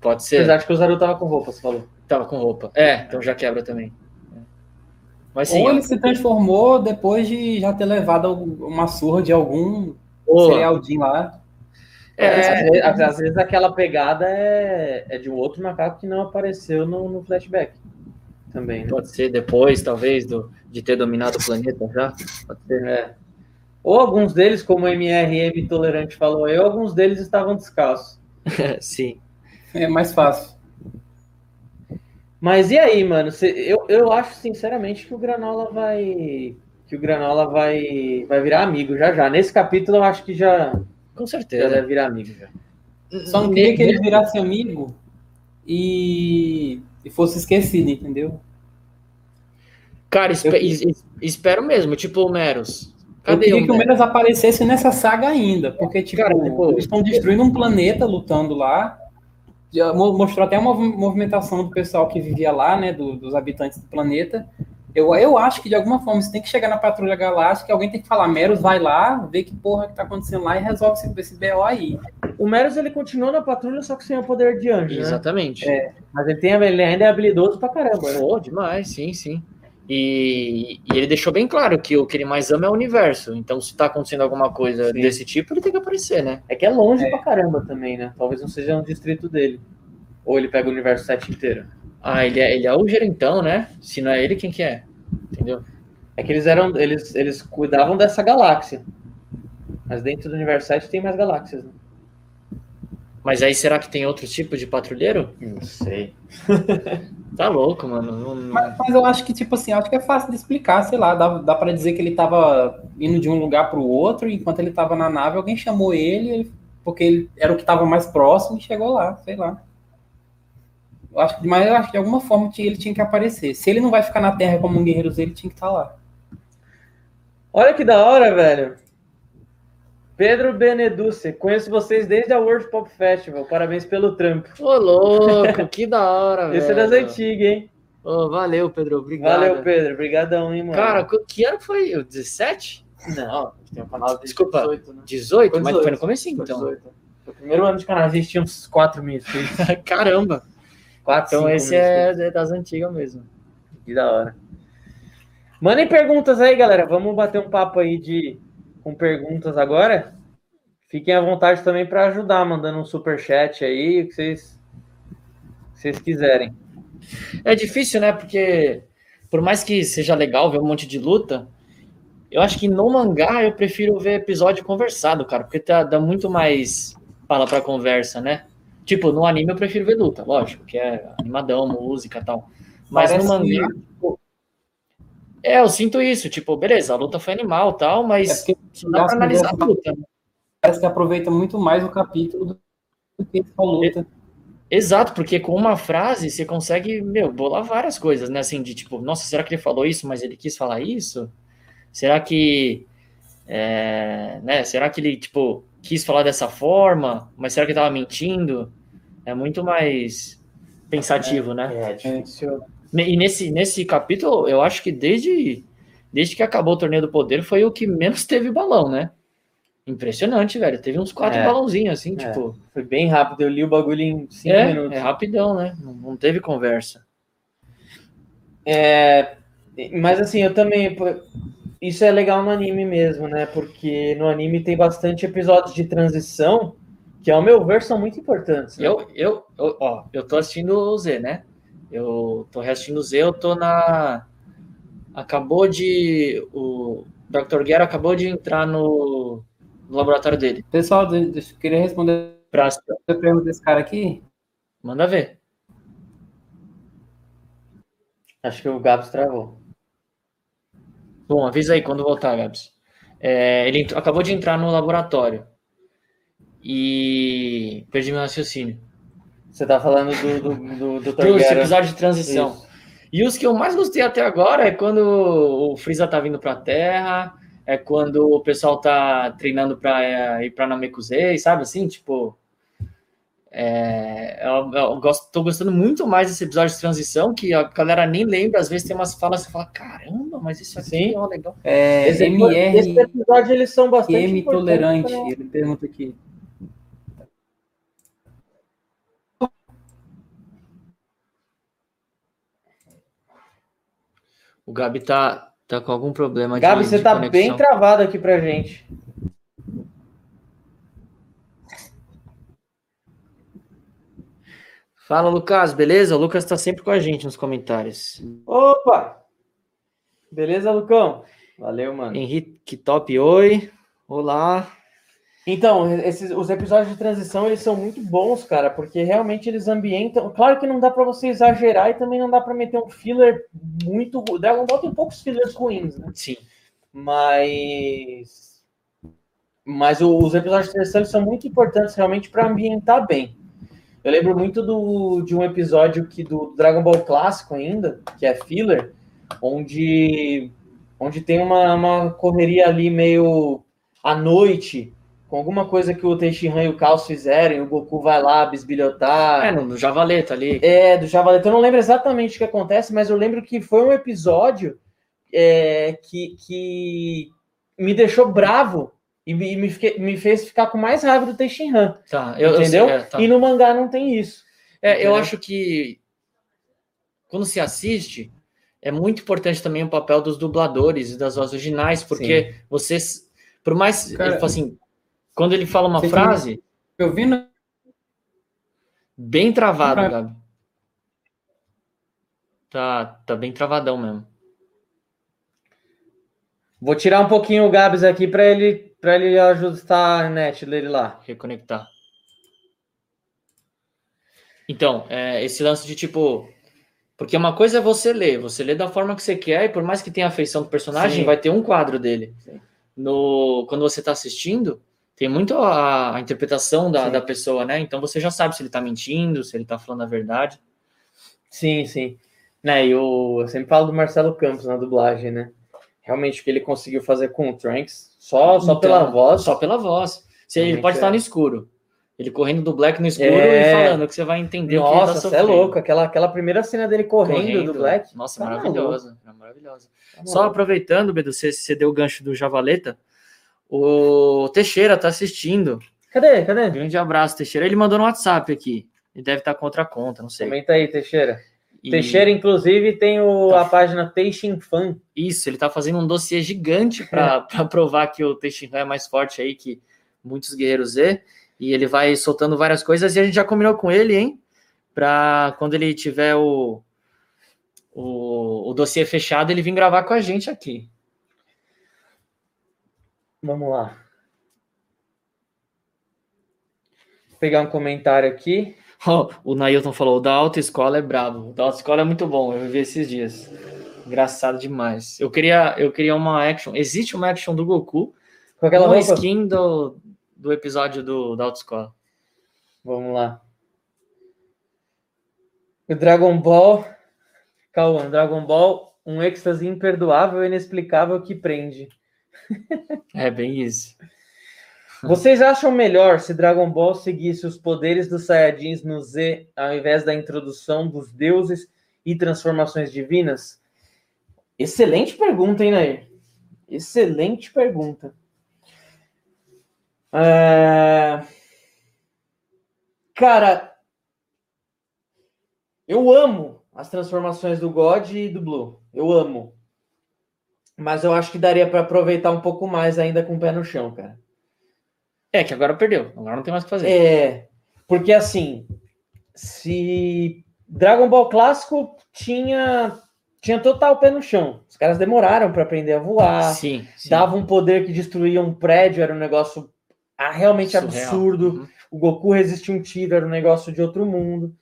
[SPEAKER 1] Pode ser.
[SPEAKER 2] Apesar de que o Zaru tava com roupa, você falou.
[SPEAKER 1] Tava com roupa. É, então já quebra também. Mas sim,
[SPEAKER 3] Ou ele se transformou depois de já ter levado uma surra de algum
[SPEAKER 1] Pô,
[SPEAKER 3] serial Jim lá.
[SPEAKER 1] é,
[SPEAKER 2] às, vezes, às vezes aquela pegada é, é de um outro macaco que não apareceu no, no flashback. Também, né?
[SPEAKER 1] pode ser depois, talvez, do, de ter dominado o planeta já. Pode ser.
[SPEAKER 2] É. Ou alguns deles, como o MRM Tolerante falou eu, alguns deles estavam descalços.
[SPEAKER 1] sim.
[SPEAKER 3] É mais fácil.
[SPEAKER 2] Mas e aí, mano? Cê- eu, eu acho sinceramente que o Granola vai. Que o Granola vai, vai virar amigo já já. Nesse capítulo eu acho que já,
[SPEAKER 1] Com
[SPEAKER 2] já
[SPEAKER 1] certeza.
[SPEAKER 2] deve virar amigo já.
[SPEAKER 3] Só não queria que ele virasse amigo e, e fosse esquecido, entendeu?
[SPEAKER 1] Cara, espe- es- es- espero mesmo, tipo o Meros.
[SPEAKER 3] Eu
[SPEAKER 1] Cadê
[SPEAKER 3] queria
[SPEAKER 1] o
[SPEAKER 3] que o
[SPEAKER 1] Meros?
[SPEAKER 3] Menos aparecesse nessa saga ainda, porque, tipo,
[SPEAKER 1] Cara, tipo-
[SPEAKER 3] eles estão destruindo um planeta, lutando lá. Mostrou até uma mov- movimentação do pessoal que vivia lá, né, do- dos habitantes do planeta. Eu, eu acho que, de alguma forma, você tem que chegar na Patrulha Galáctica, alguém tem que falar, Meros, vai lá, vê que porra que tá acontecendo lá e resolve esse, esse BO aí.
[SPEAKER 2] O Meros ele continuou na patrulha, só que sem o poder de anjo, né?
[SPEAKER 1] Exatamente.
[SPEAKER 3] É.
[SPEAKER 2] Mas ele, tem, ele ainda é habilidoso pra caramba, né?
[SPEAKER 1] Pô, demais, sim, sim. E, e ele deixou bem claro que o que ele mais ama é o universo. Então, se tá acontecendo alguma coisa
[SPEAKER 2] Sim.
[SPEAKER 1] desse tipo, ele tem que aparecer, né?
[SPEAKER 2] É que é longe pra caramba também, né? Talvez não seja um distrito dele. Ou ele pega o universo 7 inteiro.
[SPEAKER 1] Ah, ele é, ele é o gerentão, né? Se não é ele, quem que é? Entendeu?
[SPEAKER 2] É que eles eram. Eles, eles cuidavam dessa galáxia. Mas dentro do universo 7 tem mais galáxias, né?
[SPEAKER 1] Mas aí será que tem outro tipo de patrulheiro?
[SPEAKER 2] Não sei.
[SPEAKER 1] Tá louco, mano. Não- não-
[SPEAKER 3] Mas, mas eu acho que, tipo assim, acho que é fácil de explicar, sei lá, dá, dá para dizer que ele tava indo de um lugar para o outro, e enquanto ele tava na nave, alguém chamou ele, porque ele era o que tava mais próximo e chegou lá, sei lá. Eu acho, que- mas eu acho que de alguma forma ele tinha que aparecer. Se ele não vai ficar na Terra como um guerreiro, ele tinha que estar lá.
[SPEAKER 2] Olha que da hora, velho. Pedro Beneduce, conheço vocês desde a World Pop Festival. Parabéns pelo trampo.
[SPEAKER 1] Ô, louco, que da hora, velho.
[SPEAKER 2] Esse é das antigas, hein?
[SPEAKER 1] Ô, valeu, Pedro. Obrigado.
[SPEAKER 2] Valeu, Pedro. Obrigadão, hein, mano.
[SPEAKER 1] Cara, que- ano foi? O 17?
[SPEAKER 2] não, tem um canal de
[SPEAKER 1] Desculpa.
[SPEAKER 2] 18, né?
[SPEAKER 1] 18?
[SPEAKER 2] Foi
[SPEAKER 1] Mas foi no
[SPEAKER 2] 18.
[SPEAKER 1] comecinho,
[SPEAKER 2] Foi
[SPEAKER 1] então.
[SPEAKER 2] 18. Foi o primeiro ano de canal, a gente tinha uns 4 mil inscritos.
[SPEAKER 1] Caramba.
[SPEAKER 2] 4,
[SPEAKER 1] Então esse é é das antigas mesmo.
[SPEAKER 2] Que da hora. Mandem perguntas aí, galera. Vamos bater um papo aí de com perguntas agora. Fiquem à vontade também para ajudar, mandando um super chat aí, o que vocês, que vocês quiserem.
[SPEAKER 1] É difícil, né? Porque por mais que seja legal ver um monte de luta, eu acho que no mangá eu prefiro ver episódio conversado, cara, porque tá, dá muito mais fala pra conversa, né? Tipo, no anime eu prefiro ver luta, lógico, que é animadão, música e tal. Mas
[SPEAKER 3] Parece-
[SPEAKER 1] no mangá, tipo, é, eu sinto isso, tipo, beleza, a luta foi animal e tal,
[SPEAKER 3] É
[SPEAKER 1] mas
[SPEAKER 3] porque
[SPEAKER 1] só dá pra analisar a luta. né?
[SPEAKER 3] parece que aproveita muito mais o capítulo do que a luta.
[SPEAKER 1] Exato, porque com uma frase você consegue, meu, bolar várias coisas, né? Assim, de tipo, nossa, será que ele falou isso, mas ele quis falar isso? Será que. é, né? Será que ele, tipo, quis falar dessa forma, mas será que ele tava mentindo? É muito mais pensativo, né?
[SPEAKER 2] É difícil.
[SPEAKER 1] E nesse, nesse capítulo, eu acho que desde, desde que acabou o Torneio do Poder foi o que menos teve balão, né? Impressionante, velho. Teve uns quatro
[SPEAKER 2] É.
[SPEAKER 1] balãozinhos, assim,
[SPEAKER 2] É.
[SPEAKER 1] tipo.
[SPEAKER 2] Foi bem rápido. Eu li o bagulho em 5
[SPEAKER 1] É,
[SPEAKER 2] minutos.
[SPEAKER 1] é rapidão, né? Não, não teve conversa.
[SPEAKER 2] É, mas assim, eu também. Isso é legal no anime mesmo, né? Porque no anime tem bastante episódios de transição que, ao meu ver, são muito importantes. né?
[SPEAKER 1] Eu, eu, eu, ó, eu tô assistindo o Z, né? Eu tô reassistindo Z, eu tô na. Acabou de. O Dr. Guerra acabou de entrar no, no laboratório dele.
[SPEAKER 3] Pessoal, de- de- eu queria responder
[SPEAKER 1] Pra...
[SPEAKER 3] a pergunta desse cara aqui.
[SPEAKER 1] Manda ver.
[SPEAKER 2] Acho que o Gabs travou.
[SPEAKER 1] Bom, avisa aí quando voltar, Gabs. É, ele entrou- acabou de entrar no laboratório. E. Perdi meu raciocínio.
[SPEAKER 2] Você tá falando do, do, do, do
[SPEAKER 1] de transição.
[SPEAKER 2] Isso.
[SPEAKER 1] E os que eu mais gostei até agora é quando o Freeza tá vindo pra Terra, é quando o pessoal tá treinando pra é, ir pra Namekusei, sabe assim? Tipo. É, eu, eu gosto, tô gostando muito mais desse episódio de transição, que a galera nem lembra, às vezes tem umas falas que você fala, caramba, mas isso aqui
[SPEAKER 2] Sim.
[SPEAKER 1] é legal.
[SPEAKER 3] É,
[SPEAKER 2] Esse,
[SPEAKER 3] MR
[SPEAKER 2] esse episódio eles são bastante
[SPEAKER 3] M tolerante.
[SPEAKER 2] pra-
[SPEAKER 3] Ele pergunta aqui.
[SPEAKER 1] O Gabi tá, tá com algum problema
[SPEAKER 2] Gabi,
[SPEAKER 1] de,
[SPEAKER 2] você
[SPEAKER 1] de
[SPEAKER 2] tá
[SPEAKER 1] conexão.
[SPEAKER 2] bem travado aqui pra gente.
[SPEAKER 1] Fala, Lucas, beleza? O Lucas tá sempre com a gente nos comentários.
[SPEAKER 2] Opa! Beleza, Lucão? Valeu, mano.
[SPEAKER 1] Henrique Top, oi. Olá.
[SPEAKER 2] Então, esses, os episódios de transição, eles são muito bons, cara, porque realmente eles ambientam... Claro que não dá pra você exagerar e também não dá pra meter um filler muito... Dragon Ball tem poucos fillers ruins, né?
[SPEAKER 1] Sim.
[SPEAKER 2] Mas... Mas os episódios de transição são muito importantes realmente pra ambientar bem. Eu lembro muito do, de um episódio que do Dragon Ball clássico ainda, que é filler, onde, onde tem uma, uma correria ali meio à noite, com alguma coisa que o Tenshinhan e o Caos fizerem, o Goku vai lá bisbilhotar.
[SPEAKER 1] É, no, no Javaleta ali.
[SPEAKER 2] É, do Javaleta. Eu não lembro exatamente o que acontece, mas eu lembro que foi um episódio é, que, que me deixou bravo e me, me, fiquei- me fez ficar com mais raiva do Tenshinhan.
[SPEAKER 1] Tá, eu, eu
[SPEAKER 2] entendeu?
[SPEAKER 1] sei, é, tá.
[SPEAKER 2] E no mangá não tem isso.
[SPEAKER 1] É, eu
[SPEAKER 2] Entendeu?
[SPEAKER 1] acho que quando se assiste, é muito importante também o papel dos dubladores e das vozes originais, porque vocês, por mais,
[SPEAKER 3] Cara,
[SPEAKER 1] fala assim, quando ele fala uma frase,
[SPEAKER 3] Eu vi no...
[SPEAKER 1] bem travado,
[SPEAKER 3] Pra-
[SPEAKER 1] Gabi. Tá, tá bem travadão mesmo.
[SPEAKER 2] Vou tirar um pouquinho o Gabs aqui para ele para ele ajustar a net dele lá.
[SPEAKER 1] reconectar. Então, é, esse lance de tipo. Porque uma coisa é você ler, você lê da forma que você quer, e por mais que tenha a afeição do personagem,
[SPEAKER 2] Sim.
[SPEAKER 1] vai ter um quadro dele.
[SPEAKER 2] Sim.
[SPEAKER 1] No, quando você está assistindo, tem muito a, a interpretação da,
[SPEAKER 2] Sim.
[SPEAKER 1] da pessoa, né? Então você já sabe se ele tá mentindo, se ele tá falando a verdade.
[SPEAKER 2] Sim, sim. Né, e o, eu sempre falo do Marcelo Campos na dublagem, né? Realmente o que ele conseguiu fazer com o Trunks, só, só
[SPEAKER 1] Então,
[SPEAKER 2] pela voz.
[SPEAKER 1] Só pela voz. Você, ele pode estar
[SPEAKER 2] é.
[SPEAKER 1] no escuro. Ele correndo do Black no escuro
[SPEAKER 2] É.
[SPEAKER 1] e falando que você vai entender o que ele tá
[SPEAKER 2] Nossa, você é
[SPEAKER 1] sofrendo.
[SPEAKER 2] louco. Aquela, aquela primeira cena dele correndo, do Black.
[SPEAKER 1] Nossa,
[SPEAKER 2] Tá
[SPEAKER 1] maravilhosa. é maravilhosa.
[SPEAKER 2] Tá
[SPEAKER 1] Só aproveitando, Bedu, você, você deu o gancho do Javaleta. O Teixeira tá assistindo.
[SPEAKER 2] Cadê? Cadê?
[SPEAKER 1] Grande abraço, Teixeira. Ele mandou no WhatsApp aqui. Ele deve estar com outra conta, não sei.
[SPEAKER 2] Comenta aí, Teixeira.
[SPEAKER 1] E-
[SPEAKER 2] Teixeira, inclusive, tem o,
[SPEAKER 1] Tá.
[SPEAKER 2] a página Teixin Fan.
[SPEAKER 1] Isso, ele tá fazendo um dossiê gigante para provar que o Teixeira é mais forte aí que muitos guerreiros Z. E ele vai soltando várias coisas e a gente já combinou com ele, hein? Para quando ele tiver o, o, o dossiê fechado, ele vir gravar com a gente aqui.
[SPEAKER 2] Vamos lá. Vou pegar um comentário aqui.
[SPEAKER 1] Ó, o Nailton falou: o da autoescola é brabo. O da autoescola é muito bom, eu vi esses dias. Engraçado demais. Eu queria, eu queria uma action. Existe uma action do Goku
[SPEAKER 2] Com aquela
[SPEAKER 1] com a
[SPEAKER 2] roupa.
[SPEAKER 1] skin do, do episódio do, da autoescola.
[SPEAKER 2] Vamos lá. O Dragon Ball. Calma, Dragon Ball, um êxtase imperdoável e inexplicável que prende.
[SPEAKER 1] É bem isso.
[SPEAKER 2] Vocês acham melhor se Dragon Ball seguisse os poderes dos Saiyajins no Z ao invés da introdução dos deuses e transformações divinas? Excelente pergunta, hein, Nair? Excelente pergunta. É, Cara, eu amo as transformações do God e do Blue. Eu amo. Mas eu acho que daria para aproveitar um pouco mais ainda com o pé no chão, cara.
[SPEAKER 1] É que agora perdeu. Agora não tem mais o que fazer.
[SPEAKER 2] É, porque assim, se Dragon Ball clássico tinha tinha total pé no chão. Os caras demoraram para aprender a voar,
[SPEAKER 1] sim, sim.
[SPEAKER 2] dava um poder que destruía um prédio, era um negócio ah, realmente
[SPEAKER 1] Surreal.
[SPEAKER 2] absurdo.
[SPEAKER 1] Uhum.
[SPEAKER 2] O Goku resistia um tiro, era um negócio de outro mundo.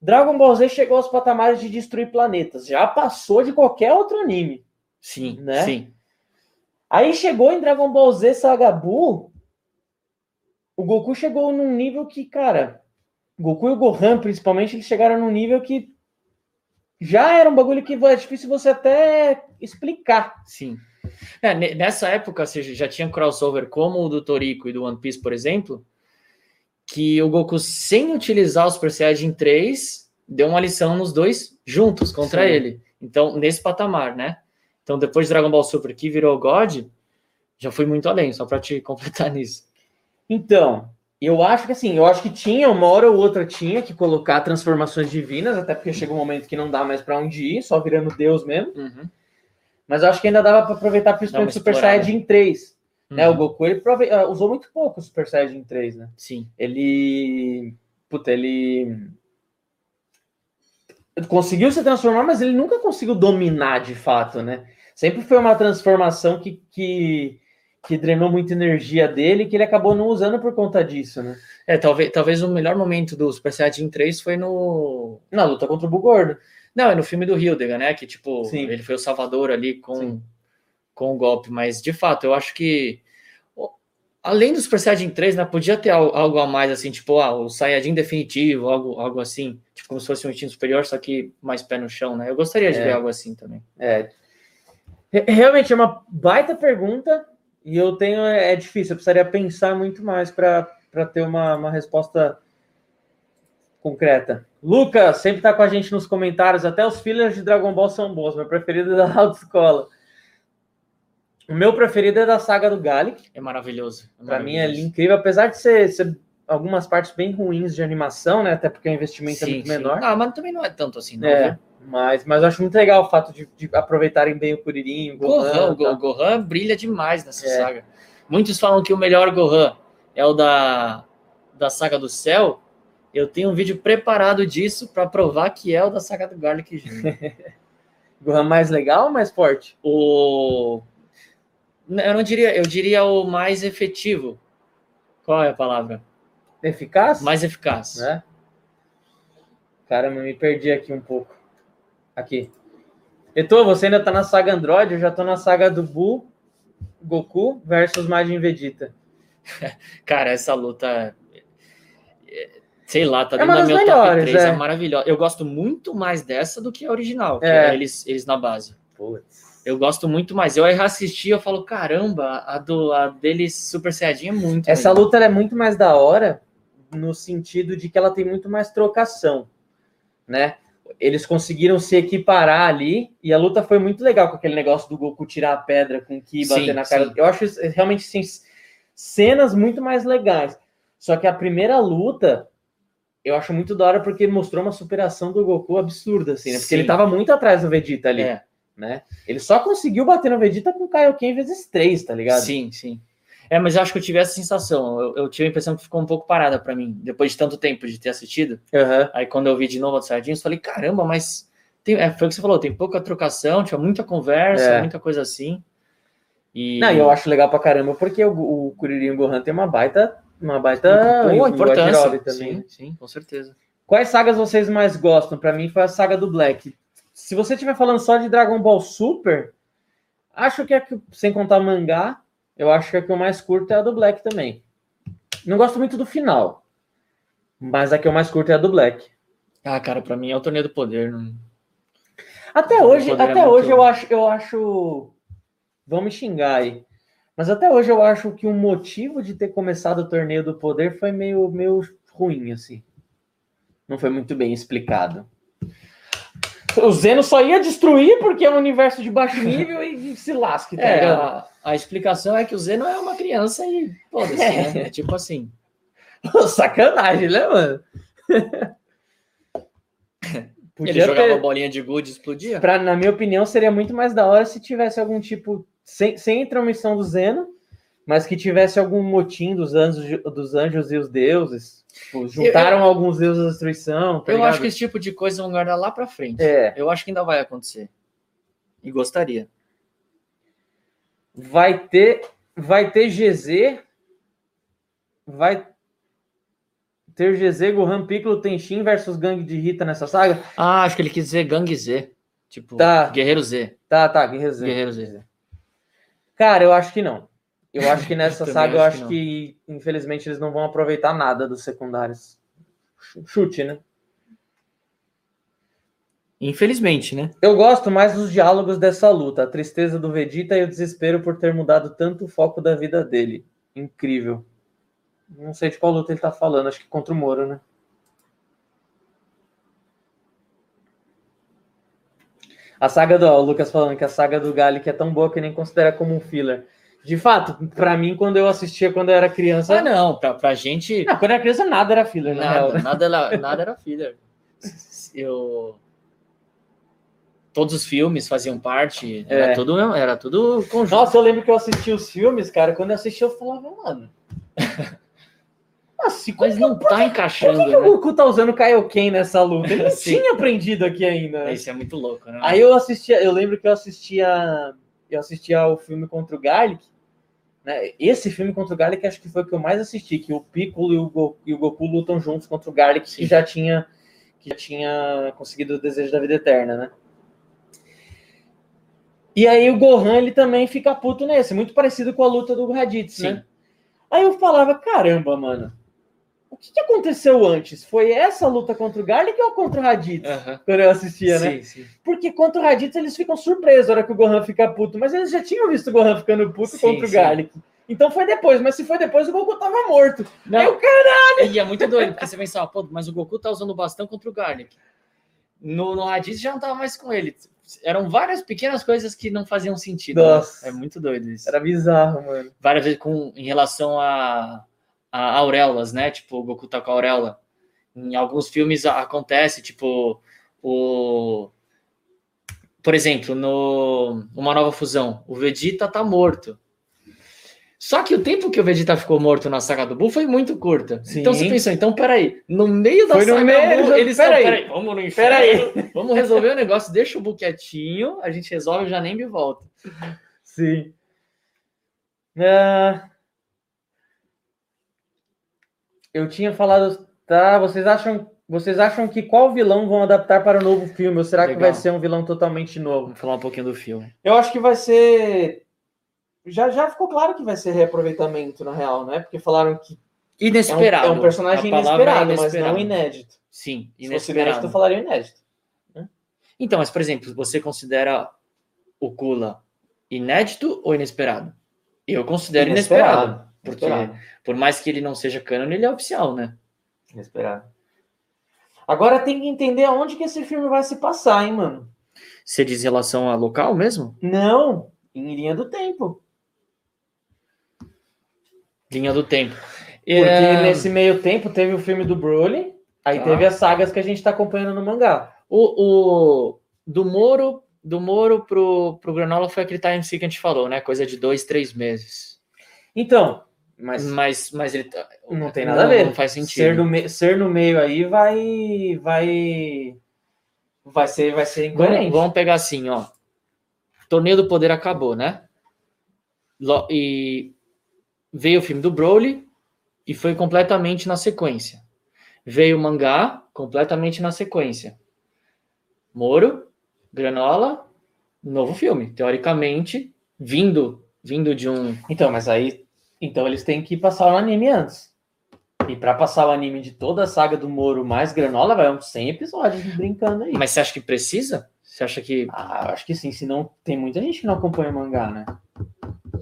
[SPEAKER 2] Dragon Ball Z chegou aos patamares de destruir planetas, já passou de qualquer outro anime.
[SPEAKER 1] Sim,
[SPEAKER 2] Né?
[SPEAKER 1] sim.
[SPEAKER 2] Aí chegou em Dragon Ball Z Saga Buu, o Goku chegou num nível que, cara, o Goku e o Gohan, principalmente, eles chegaram num nível que já era um bagulho que é difícil você até explicar.
[SPEAKER 1] Sim. É, ne- nessa época, você já tinha crossover como o do Toriko e do One Piece, por exemplo, que o Goku, sem utilizar o Super Saiyajin 3, deu uma lição nos dois juntos contra
[SPEAKER 2] Sim.
[SPEAKER 1] ele. Então, nesse patamar, né? Então, depois de Dragon Ball Super, que virou God, já foi muito além, só pra te completar nisso.
[SPEAKER 2] Então, eu acho que assim, eu acho que tinha, uma hora ou outra tinha que colocar transformações divinas, até porque chega um momento que não dá mais pra onde ir, só virando Deus mesmo. Mas eu acho que ainda dava pra aproveitar principalmente o Super. Saiyajin 3. Né? O
[SPEAKER 1] Uhum.
[SPEAKER 2] Goku ele prove- ah, usou muito pouco o Super Saiyajin 3, né?
[SPEAKER 1] Sim.
[SPEAKER 2] Ele. Puta, ele. Conseguiu se transformar, mas ele nunca conseguiu dominar de fato, né? Sempre foi uma transformação que, que, que drenou muita energia dele que ele acabou não usando por conta disso, né?
[SPEAKER 1] É, talvez, talvez o melhor momento do Super Saiyajin 3 foi no.
[SPEAKER 2] Na luta contra o Bugordo.
[SPEAKER 1] Não, é no filme do Hildega, né? Que, tipo,
[SPEAKER 2] Sim.
[SPEAKER 1] ele foi o salvador ali com,
[SPEAKER 2] Sim.
[SPEAKER 1] com o golpe. Mas, de fato, eu acho que. Além do Super Saiyajin 3, né? Podia ter al- algo a mais, assim, tipo, ah, o Saiyajin definitivo, algo, algo assim. Tipo, como se fosse um instinto superior, só que mais pé no chão, né? Eu gostaria de
[SPEAKER 2] É.
[SPEAKER 1] ver algo assim também.
[SPEAKER 2] É. Re- Realmente é uma baita pergunta e eu tenho. É difícil, eu precisaria pensar muito mais para ter uma, uma resposta concreta. Lucas sempre tá com a gente nos comentários. Até os fillers de Dragon Ball são bons. Meu preferido é da autoescola. O meu preferido é da saga do Gallic.
[SPEAKER 1] É maravilhoso.
[SPEAKER 2] Para mim é incrível, apesar de ser, ser algumas partes bem ruins de animação, né? Até porque o investimento é
[SPEAKER 1] Sim,
[SPEAKER 2] muito
[SPEAKER 1] sim.
[SPEAKER 2] menor.
[SPEAKER 1] Ah, mas também não é tanto assim, não.
[SPEAKER 2] É,
[SPEAKER 1] viu?
[SPEAKER 2] Mas, mas eu acho muito legal o fato de, de aproveitarem bem o Kuririn, o
[SPEAKER 1] Gohan,
[SPEAKER 2] Gohan, tá?
[SPEAKER 1] o Gohan brilha demais nessa
[SPEAKER 2] É.
[SPEAKER 1] saga. Muitos falam que o melhor Gohan é o da, da saga do céu. Eu tenho um vídeo preparado disso para provar que é o da saga do Garlic Jr.
[SPEAKER 2] Gohan mais legal ou mais forte?
[SPEAKER 1] o eu não diria, eu diria o mais efetivo. Qual é a palavra?
[SPEAKER 2] Eficaz?
[SPEAKER 1] Mais eficaz.
[SPEAKER 2] Né? Caramba, me perdi aqui um pouco. Aqui. Eto, você ainda tá na saga Android, eu já tô na saga do Buu, Goku versus Majin Vegeta.
[SPEAKER 1] Cara, essa luta é, sei lá, tá
[SPEAKER 2] É
[SPEAKER 1] dentro da meu
[SPEAKER 2] melhores,
[SPEAKER 1] top 3, é.
[SPEAKER 2] é.
[SPEAKER 1] maravilhosa. Eu gosto muito mais dessa do que a original, que
[SPEAKER 2] É.
[SPEAKER 1] é eles, eles na base.
[SPEAKER 2] Putz.
[SPEAKER 1] Eu gosto muito mais. Eu aí assisti, eu falo, caramba, a, do, a deles Super Saiyajin é muito
[SPEAKER 2] Essa
[SPEAKER 1] melhor.
[SPEAKER 2] luta é muito mais da hora no sentido de que ela tem muito mais trocação, né? Eles conseguiram se equiparar ali e a luta foi muito legal com aquele negócio do Goku tirar a pedra com o Ki
[SPEAKER 1] Sim,
[SPEAKER 2] bater na cara.
[SPEAKER 1] sim.
[SPEAKER 2] Eu acho isso- realmente sim, cenas muito mais legais. Só que a primeira luta eu acho muito da hora porque mostrou uma superação do Goku absurda, assim, né? Porque
[SPEAKER 1] Sim.
[SPEAKER 2] ele tava muito atrás do Vegeta ali,
[SPEAKER 1] É,
[SPEAKER 2] né? Ele só conseguiu bater no Vegeta com o Kaioken vezes três, tá ligado?
[SPEAKER 1] sim, sim. É, mas eu acho que eu tive essa sensação. Eu, eu tive a impressão que ficou um pouco parada pra mim, depois de tanto tempo de ter assistido.
[SPEAKER 2] Aham.
[SPEAKER 1] Aí quando eu vi de novo a do eu falei, caramba, mas tem, é, foi o que você falou, tem pouca trocação, tinha muita conversa,
[SPEAKER 2] É.
[SPEAKER 1] muita coisa assim. E
[SPEAKER 2] Não, e eu acho legal pra caramba, porque o, o Kuririn Gohan tem uma baita. Uma baita. O
[SPEAKER 1] importância.
[SPEAKER 2] Também.
[SPEAKER 1] Sim, sim, com certeza.
[SPEAKER 2] Quais sagas vocês mais gostam? Pra mim foi a saga do Black. Se você estiver falando só de Dragon Ball Super, acho que é que, sem contar mangá, eu acho que a que eu mais curto é a do Black também. Não gosto muito do final, mas a que eu mais curto é a do Black.
[SPEAKER 1] Ah, cara, pra mim é o torneio do poder. Não...
[SPEAKER 2] Até
[SPEAKER 1] O
[SPEAKER 2] hoje,
[SPEAKER 1] é
[SPEAKER 2] até
[SPEAKER 1] muito-
[SPEAKER 2] hoje eu acho, eu acho. Vão me xingar aí. Mas até hoje eu acho que o motivo de ter começado o torneio do poder foi meio, meio ruim, assim. Não foi muito bem explicado. O Zeno só ia destruir porque é um universo de baixo nível e, se lasque, tá
[SPEAKER 1] É, a, a explicação é que o Zeno é uma criança e foda-se,
[SPEAKER 2] É.
[SPEAKER 1] né? É tipo assim.
[SPEAKER 2] Sacanagem, né, mano?
[SPEAKER 1] Ele jogava bolinha de gude e explodia.
[SPEAKER 2] Pra, na minha opinião, seria muito mais da hora se tivesse algum tipo, sem, sem intromissão do Zeno, mas que tivesse algum motim dos anjos, dos anjos e os deuses. Tipo, juntaram alguns deuses da destruição. tá
[SPEAKER 1] eu
[SPEAKER 2] ligado?
[SPEAKER 1] acho que esse tipo de coisa vão guardar lá pra frente.
[SPEAKER 2] É,
[SPEAKER 1] Eu acho que ainda vai acontecer. E gostaria.
[SPEAKER 2] vai ter, vai ter GZ, vai ter GZ, Gohan, Piccolo, Tenshin versus Gangue de Rita nessa saga?
[SPEAKER 1] Ah, acho que ele quis dizer Gang Z. Tipo,
[SPEAKER 2] Tá.
[SPEAKER 1] Guerreiro Z.
[SPEAKER 2] Tá, tá, Guerreiro Z.
[SPEAKER 1] Guerreiro Z.
[SPEAKER 2] Cara, eu acho que não. Eu acho que nessa saga, eu
[SPEAKER 1] acho
[SPEAKER 2] acho
[SPEAKER 1] que
[SPEAKER 2] que, infelizmente, eles não vão aproveitar nada dos secundários. Chute, né?
[SPEAKER 1] Infelizmente, né?
[SPEAKER 2] Eu gosto mais dos diálogos dessa luta, a tristeza do Vegeta e o desespero por ter mudado tanto o foco da vida dele. Incrível. Não sei de qual luta ele tá falando, acho que contra o Moro, né? A saga do. Ó, o Lucas falando que a saga do Gallic é tão boa que nem considera como um filler. De fato, pra mim, quando eu assistia quando eu era criança.
[SPEAKER 1] Ah, não, pra, pra gente.
[SPEAKER 2] Não, quando eu era criança, nada era filler, real.
[SPEAKER 1] Nada,
[SPEAKER 2] né?
[SPEAKER 1] nada, era, nada era filler. Eu. Todos os filmes faziam parte, era
[SPEAKER 2] É.
[SPEAKER 1] tudo, era tudo conjunto.
[SPEAKER 2] Nossa, eu lembro que eu assisti os filmes, cara. Quando eu assisti, eu falava, mano. Nossa,
[SPEAKER 1] Mas não tá
[SPEAKER 2] Por
[SPEAKER 1] encaixando,
[SPEAKER 2] que, que o
[SPEAKER 1] né?
[SPEAKER 2] Goku tá usando Kaioken nessa luta? Ele não tinha aprendido aqui ainda.
[SPEAKER 1] Isso é muito louco, né?
[SPEAKER 2] Aí eu assistia, eu lembro que eu assistia, eu assistia o filme contra o Garlic, né? Esse filme contra o Garlic acho que foi o que eu mais assisti, que o Piccolo e o, Go- e o Goku lutam juntos contra o Garlic, que
[SPEAKER 1] Sim.
[SPEAKER 2] já tinha que já tinha conseguido o desejo da vida eterna, né? E aí o Gohan ele também fica puto nesse, muito parecido com a luta do Raditz, né? Aí eu falava, caramba, mano, o que, que aconteceu antes? Foi essa luta contra o Garlic ou contra o Raditz?
[SPEAKER 1] Aham.
[SPEAKER 2] Quando eu assistia, né?
[SPEAKER 1] Sim, sim.
[SPEAKER 2] Porque contra o Raditz eles ficam surpresos na hora que o Gohan fica puto, mas eles já tinham visto o Gohan ficando puto
[SPEAKER 1] Sim,
[SPEAKER 2] contra o. Garlic. Então foi depois, mas se foi depois, o Goku tava morto.
[SPEAKER 1] Não,
[SPEAKER 2] Aí o cara.
[SPEAKER 1] E é muito doido, porque você pensava, pô, mas o Goku tá usando o bastão contra o Garlic. No, no Raditz já não tava mais com ele. Eram várias pequenas coisas que não faziam sentido. né?
[SPEAKER 2] Nossa.
[SPEAKER 1] É muito doido isso.
[SPEAKER 2] Era bizarro, mano.
[SPEAKER 1] Várias vezes com, em relação a auréolas, né? Tipo, o Goku tá com a auréola. Em alguns filmes acontece, tipo, o. Por exemplo, no Uma Nova Fusão, o Vegeta tá morto. Só que o tempo que o Vegeta ficou morto na saga do Buu foi muito curta.
[SPEAKER 2] Sim.
[SPEAKER 1] Então você pensou, então peraí, no meio da
[SPEAKER 2] Foi
[SPEAKER 1] saga
[SPEAKER 2] meio,
[SPEAKER 1] do Buu, eles
[SPEAKER 2] peraí.
[SPEAKER 1] peraí, vamos no inferno, vamos resolver o negócio, deixa o Buu quietinho, a gente resolve, eu já nem me volto.
[SPEAKER 2] Sim. Ah, Eu tinha falado, tá? Vocês acham, vocês acham que qual vilão vão adaptar para o novo filme? Ou será que
[SPEAKER 1] Legal.
[SPEAKER 2] vai ser um vilão totalmente novo?
[SPEAKER 1] Vamos falar um pouquinho do filme.
[SPEAKER 2] Eu acho que vai ser. Já, já ficou claro que vai ser reaproveitamento, na real, né? Porque falaram que é um,
[SPEAKER 1] Inesperado.
[SPEAKER 2] é um personagem
[SPEAKER 1] palavra é
[SPEAKER 2] inesperado, mas não
[SPEAKER 1] inesperado.
[SPEAKER 2] inédito.
[SPEAKER 1] Sim,
[SPEAKER 2] Se fosse
[SPEAKER 1] inesperado.
[SPEAKER 2] inédito, eu falaria inédito.
[SPEAKER 1] Então, mas por exemplo, você considera o Kula inédito ou inesperado? Eu considero inesperado. porque
[SPEAKER 2] Inesperado.
[SPEAKER 1] Por mais que ele não seja canon, ele é oficial, né?
[SPEAKER 2] Inesperado. Agora tem que entender aonde que esse filme vai se passar, hein, mano?
[SPEAKER 1] Você diz em relação a local mesmo?
[SPEAKER 2] Não, em linha do tempo.
[SPEAKER 1] Linha do tempo.
[SPEAKER 2] Porque
[SPEAKER 1] É,
[SPEAKER 2] nesse meio tempo teve o filme do Broly, aí
[SPEAKER 1] Tá.
[SPEAKER 2] teve as sagas que a gente tá acompanhando no mangá.
[SPEAKER 1] o, o- do Moro, do Moro pro, pro Granola foi aquele time que a gente falou, né? Coisa de dois, três meses.
[SPEAKER 2] Então, mas
[SPEAKER 1] Mas, mas ele tá-
[SPEAKER 2] não tem nada a ver.
[SPEAKER 1] Não faz sentido.
[SPEAKER 2] Ser, no me- ser no meio aí vai vai vai ser vai ser
[SPEAKER 1] Vamos,
[SPEAKER 2] incoerente.
[SPEAKER 1] vamos pegar assim, ó. Torneio do Poder acabou, né? E veio o filme do Broly e foi completamente na sequência. Veio o mangá completamente na sequência. Moro, Granola, novo filme. Teoricamente, vindo vindo de um.
[SPEAKER 2] Então, mas aí então eles têm que passar o anime antes. E pra passar o anime de toda a saga do Moro mais Granola, vai uns 100 episódios brincando aí.
[SPEAKER 1] Mas você acha que precisa? Você acha que.
[SPEAKER 2] Ah, eu acho que sim, senão tem muita gente que não acompanha o mangá, né?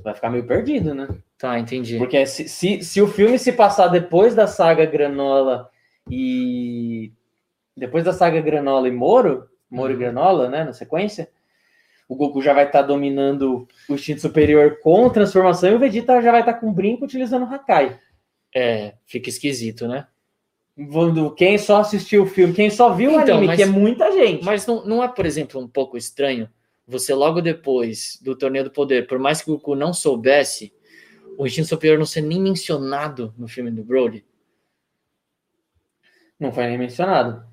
[SPEAKER 2] Vai ficar meio perdido, né?
[SPEAKER 1] Tá, entendi.
[SPEAKER 2] Porque se, se, se o filme se passar depois da saga Granola e. Depois da saga Granola e Moro, Moro e
[SPEAKER 1] Uhum.
[SPEAKER 2] Granola, né? Na sequência, o Goku já vai estar dominando o instinto superior com transformação e o Vegeta já vai estar com brinco utilizando o Hakai.
[SPEAKER 1] É, fica esquisito, né?
[SPEAKER 2] Quando- Quem só assistiu o filme, quem só viu o
[SPEAKER 1] Então,
[SPEAKER 2] anime,
[SPEAKER 1] mas-
[SPEAKER 2] que é muita gente.
[SPEAKER 1] Mas não, não é, por exemplo, um pouco estranho você logo depois do Torneio do Poder, por mais que o Goku não soubesse, o instinto superior não ser nem mencionado no filme do Broly?
[SPEAKER 2] Não foi nem mencionado.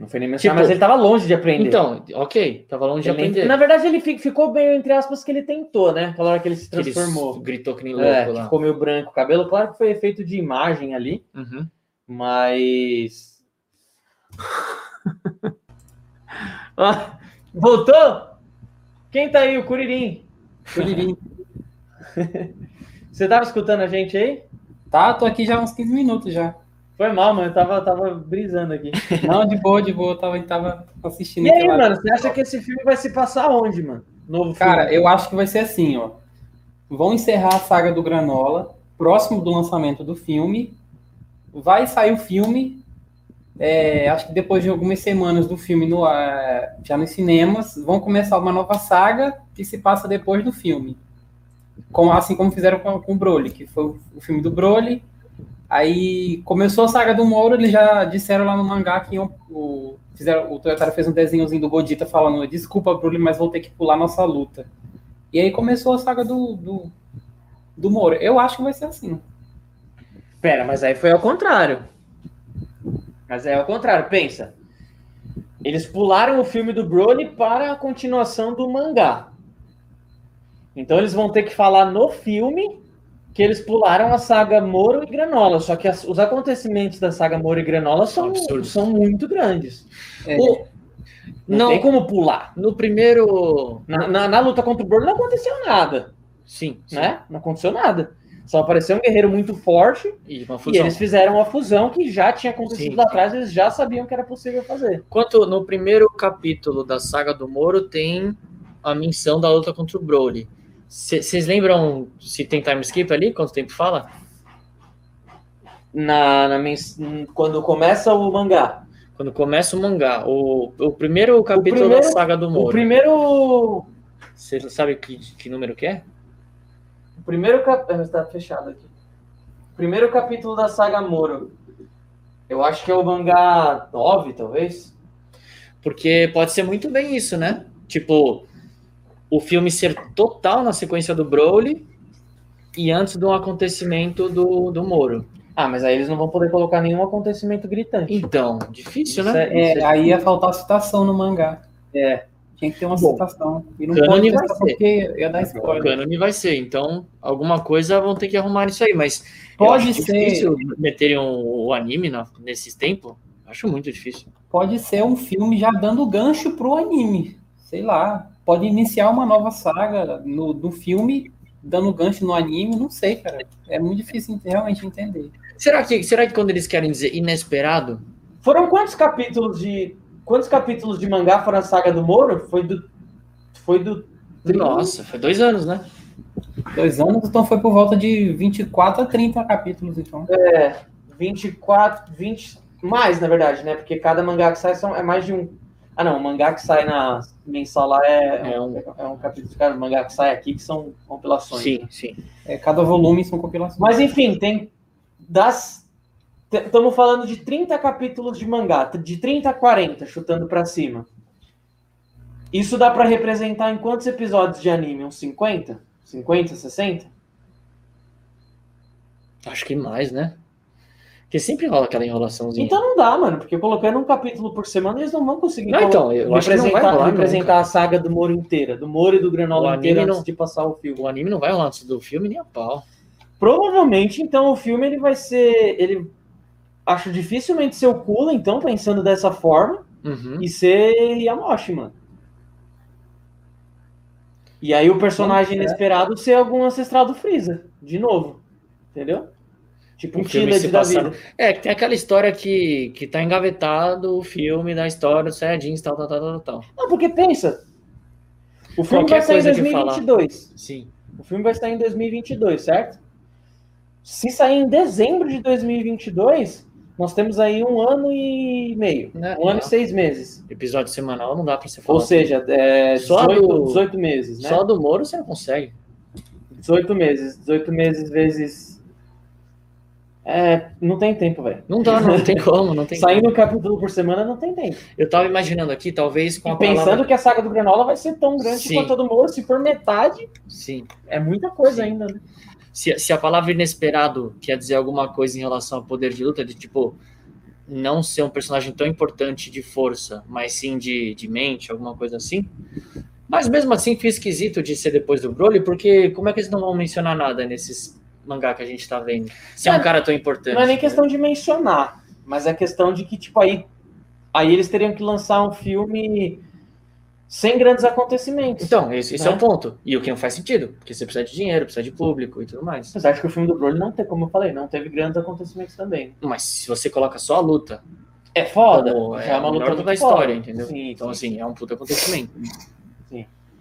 [SPEAKER 2] Não foi nem mencionado,
[SPEAKER 1] Tipo,
[SPEAKER 2] mas ele tava longe de aprender.
[SPEAKER 1] Então, ok, tava longe de
[SPEAKER 2] Ele-
[SPEAKER 1] aprender.
[SPEAKER 2] Na verdade, ele fi- ficou bem, entre aspas, que ele tentou, né? Aquela hora que ele se
[SPEAKER 1] Que ele
[SPEAKER 2] transformou.
[SPEAKER 1] gritou que nem louco
[SPEAKER 2] É, que
[SPEAKER 1] lá.
[SPEAKER 2] ficou meio branco o cabelo. Claro que foi efeito de imagem ali,
[SPEAKER 1] Uhum.
[SPEAKER 2] mas. Ó, voltou? Quem tá aí? O Curirim.
[SPEAKER 3] Curirim.
[SPEAKER 2] Você tava escutando a gente aí?
[SPEAKER 3] Tá, tô aqui já há uns 15 minutos já.
[SPEAKER 2] Foi mal, mano. Eu tava, tava brisando aqui.
[SPEAKER 3] Não, de boa, de boa, eu tava, tava assistindo
[SPEAKER 2] E aí,
[SPEAKER 3] aquela-
[SPEAKER 2] mano? Você acha que esse filme vai se passar onde, mano? Novo
[SPEAKER 3] Cara,
[SPEAKER 2] filme.
[SPEAKER 3] eu acho que vai ser assim, ó. Vão encerrar a saga do Granola, próximo do lançamento do filme, vai sair o filme. é, acho que depois de algumas semanas do filme no, ah, já nos cinemas, vão começar uma nova saga que se passa depois do filme. Com, assim como fizeram com, com o Broly, que foi o filme do Broly. Aí começou a saga do Moro, eles já disseram lá no mangá que iam- o, fizeram, o Toyotaro fez um desenhozinho do Godita falando: Desculpa, Broly, mas vou ter que pular nossa luta. E aí começou a saga do, do, do Moro. Eu acho que vai ser assim.
[SPEAKER 2] Pera, mas aí foi ao contrário. Mas é ao contrário, pensa. Eles pularam o filme do Broly para a continuação do mangá. Então eles vão ter que falar no filme que eles pularam a saga Moro e Granola. Só que as- os acontecimentos da saga Moro e Granola são,
[SPEAKER 1] Absurdos.
[SPEAKER 2] são muito grandes.
[SPEAKER 3] É,
[SPEAKER 1] O-
[SPEAKER 2] Não,
[SPEAKER 1] Não.
[SPEAKER 2] tem como pular.
[SPEAKER 1] no primeiro.
[SPEAKER 2] Na, na- na luta contra o Broly não aconteceu nada,
[SPEAKER 1] Sim, sim.
[SPEAKER 2] né? Não aconteceu nada. Só apareceu um guerreiro muito forte
[SPEAKER 1] E uma
[SPEAKER 2] e eles fizeram a fusão que já tinha acontecido
[SPEAKER 1] Sim,
[SPEAKER 2] lá atrás, eles já sabiam que era possível fazer.
[SPEAKER 1] Quanto no primeiro capítulo da saga do Moro tem a menção da luta contra o Broly. Vocês lembram se tem time skip ali? Quanto tempo fala?
[SPEAKER 2] Na, na quando começa o mangá.
[SPEAKER 1] Quando começa o mangá. O, o primeiro capítulo
[SPEAKER 2] primeiro-
[SPEAKER 1] da saga do
[SPEAKER 2] O
[SPEAKER 1] Moro.
[SPEAKER 2] primeiro.
[SPEAKER 1] Você sabe que, que número que é?
[SPEAKER 2] O primeiro capítulo. Está fechado aqui. O primeiro capítulo da saga Moro. Eu acho que é o mangá 9, talvez.
[SPEAKER 1] Porque pode ser muito bem isso, né? Tipo, o filme ser total na sequência do Broly e antes do acontecimento do, do Moro.
[SPEAKER 2] Ah, mas aí eles não vão poder colocar nenhum acontecimento gritante.
[SPEAKER 1] Então, difícil,
[SPEAKER 2] Isso
[SPEAKER 1] né?
[SPEAKER 2] é-
[SPEAKER 3] é, aí ia faltar citação no mangá.
[SPEAKER 2] É.
[SPEAKER 3] Tinha que ter uma
[SPEAKER 1] Bom,
[SPEAKER 3] citação. E não pode
[SPEAKER 1] vai ser.
[SPEAKER 3] porque ia dar
[SPEAKER 1] O
[SPEAKER 3] spoiler.
[SPEAKER 1] cânone vai ser, então alguma coisa vão ter que arrumar isso aí, mas eu
[SPEAKER 3] Pode
[SPEAKER 1] acho
[SPEAKER 3] ser.
[SPEAKER 1] difícil meterem um- o anime na, nesses tempos. Acho muito difícil.
[SPEAKER 3] Pode ser um filme já dando gancho pro anime. Sei lá. Pode iniciar uma nova saga no, do filme, dando gancho no anime. Não sei, cara. É muito difícil ent- realmente entender.
[SPEAKER 1] Será que, será que quando eles querem dizer inesperado,
[SPEAKER 2] Foram quantos capítulos de. Quantos capítulos de mangá foram a saga do Moro? Foi do. Foi do.
[SPEAKER 1] nossa, foi dois anos, né?
[SPEAKER 3] Dois anos, então foi por volta de 24 a 30 capítulos, então.
[SPEAKER 2] É, 24, 20. Mais, na verdade, né? Porque cada mangá que sai são, é mais de um. Ah, não, o mangá que sai na mensal lá é,
[SPEAKER 1] É
[SPEAKER 2] um,
[SPEAKER 1] um-
[SPEAKER 2] é um capítulo de cada mangá que sai aqui que são compilações.
[SPEAKER 1] Sim, sim.
[SPEAKER 3] É, cada volume são compilações.
[SPEAKER 2] Mas enfim, tem das estamos falando de 30 capítulos de mangá, de 30 a 40, chutando pra cima. Isso dá pra representar em quantos episódios de anime? Uns 50? 50, 60?
[SPEAKER 1] Acho que mais, né? Porque sempre rola aquela enrolaçãozinha.
[SPEAKER 2] Então não dá, mano, porque colocando um capítulo por semana, eles não vão conseguir
[SPEAKER 1] Não, então, eu acho que não vai rolar
[SPEAKER 2] representar a saga do Moro inteira, do Moro e do Granola
[SPEAKER 1] anime
[SPEAKER 2] antes
[SPEAKER 1] não-
[SPEAKER 2] de passar o filme.
[SPEAKER 1] o anime não vai rolar antes do filme nem a pau.
[SPEAKER 2] Provavelmente, então, o filme ele vai ser. Ele acho dificilmente ser o Kula, então, pensando dessa forma,
[SPEAKER 1] Uhum.
[SPEAKER 2] e ser Yamoshi, mano. E aí o personagem
[SPEAKER 3] Vamos, é.
[SPEAKER 2] inesperado ser algum ancestral do Freeza, de novo. Entendeu? Tipo um
[SPEAKER 1] se
[SPEAKER 2] da vida.
[SPEAKER 1] É, que tem aquela história que, que tá engavetado o filme da história dos Saiyajins, tal, tal, tal, tal, tal.
[SPEAKER 2] Não, porque pensa. O filme
[SPEAKER 1] Qualquer
[SPEAKER 2] vai sair em
[SPEAKER 1] coisa que falar.
[SPEAKER 2] 2022.
[SPEAKER 1] Sim.
[SPEAKER 2] O filme vai sair em 2022, certo? Se sair em dezembro de 2022, nós temos aí um ano e meio.
[SPEAKER 1] Né?
[SPEAKER 2] Um ano e
[SPEAKER 1] Não.
[SPEAKER 2] seis meses.
[SPEAKER 1] Episódio semanal não dá pra você falar.
[SPEAKER 2] Ou seja, é,
[SPEAKER 1] Só
[SPEAKER 2] 18,
[SPEAKER 1] do-
[SPEAKER 2] 18 meses, né?
[SPEAKER 1] Só do Moro você não consegue.
[SPEAKER 2] 18 meses. 18 meses vezes. É, não tem tempo, velho.
[SPEAKER 1] Não dá, não, tem como, não tem
[SPEAKER 2] Saindo um capítulo por semana não tem tempo.
[SPEAKER 1] Eu tava imaginando aqui, talvez com a
[SPEAKER 2] pensando
[SPEAKER 1] palavra...
[SPEAKER 2] que a saga do Granola vai ser tão grande
[SPEAKER 1] Sim.
[SPEAKER 2] quanto a do Moro, se for metade,
[SPEAKER 1] Sim.
[SPEAKER 2] é muita coisa
[SPEAKER 1] Sim.
[SPEAKER 2] ainda, né?
[SPEAKER 1] Se, se a palavra inesperado quer dizer alguma coisa em relação ao poder de luta, de tipo, não ser um personagem tão importante de força, mas sim de, de mente, alguma coisa assim. Mas mesmo assim, fica esquisito de ser depois do Broly, porque como é que eles não vão mencionar nada nesses mangá que a gente tá vendo? Se é um
[SPEAKER 2] Não,
[SPEAKER 1] cara tão importante.
[SPEAKER 2] Não é nem
[SPEAKER 1] né?
[SPEAKER 2] questão de mencionar, mas é questão de que, tipo, aí, aí eles teriam que lançar um filme sem grandes acontecimentos.
[SPEAKER 1] Então, esse, esse é
[SPEAKER 2] Né?
[SPEAKER 1] o ponto. E o que não faz sentido, porque você precisa de dinheiro, precisa de público e tudo mais.
[SPEAKER 2] Apesar de que o filme do Broly não tem, como eu falei, não teve grandes acontecimentos também.
[SPEAKER 1] Mas se você coloca só a luta,
[SPEAKER 2] É foda,
[SPEAKER 1] como
[SPEAKER 2] já é uma luta
[SPEAKER 1] da história,
[SPEAKER 2] foda.
[SPEAKER 1] entendeu?
[SPEAKER 2] Sim,
[SPEAKER 1] então,
[SPEAKER 2] sim.
[SPEAKER 1] assim, é um puto acontecimento.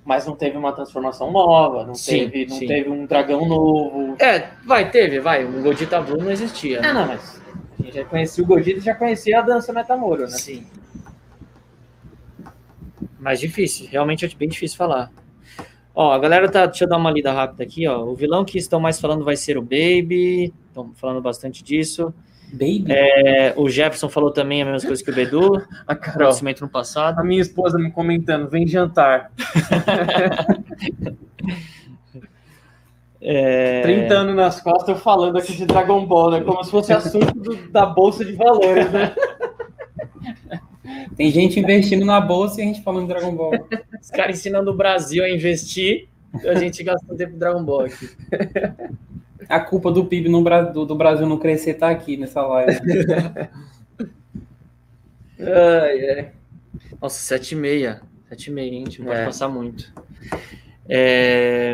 [SPEAKER 2] Mas não teve uma transformação nova, não,
[SPEAKER 1] Sim,
[SPEAKER 2] teve, não
[SPEAKER 1] sim.
[SPEAKER 2] teve um dragão novo.
[SPEAKER 1] É, vai, teve, vai. O Godita Blue não existia. Né?
[SPEAKER 2] não, mas A gente já conhecia o Gogeta e já conhecia a dança Metamoro, né?
[SPEAKER 1] Sim. Mais difícil, realmente é bem difícil falar. Ó, a galera tá. Deixa eu dar uma lida rápida aqui, ó. O vilão que estão mais falando vai ser o Baby. Estão falando bastante disso.
[SPEAKER 3] Baby?
[SPEAKER 1] É, o Jefferson falou também a mesma coisa que o Bedu.
[SPEAKER 2] A Carol,
[SPEAKER 1] Acontecimento no passado.
[SPEAKER 2] a minha esposa me comentando, vem jantar.
[SPEAKER 1] É,
[SPEAKER 2] 30 anos nas costas, eu falando aqui de Dragon Ball, né? Como se fosse assunto do- da Bolsa de Valores, né?
[SPEAKER 3] Tem gente investindo na bolsa e a gente falando de Dragon Ball.
[SPEAKER 1] Os caras ensinando o Brasil a investir. A gente gastando tempo em Dragon Ball aqui.
[SPEAKER 3] A culpa do PIB no do, do Brasil não crescer tá aqui nessa live.
[SPEAKER 2] Ai, ai.
[SPEAKER 1] Nossa, 7h30. 7h30, hein? A gente não pode
[SPEAKER 2] É.
[SPEAKER 1] passar muito. É,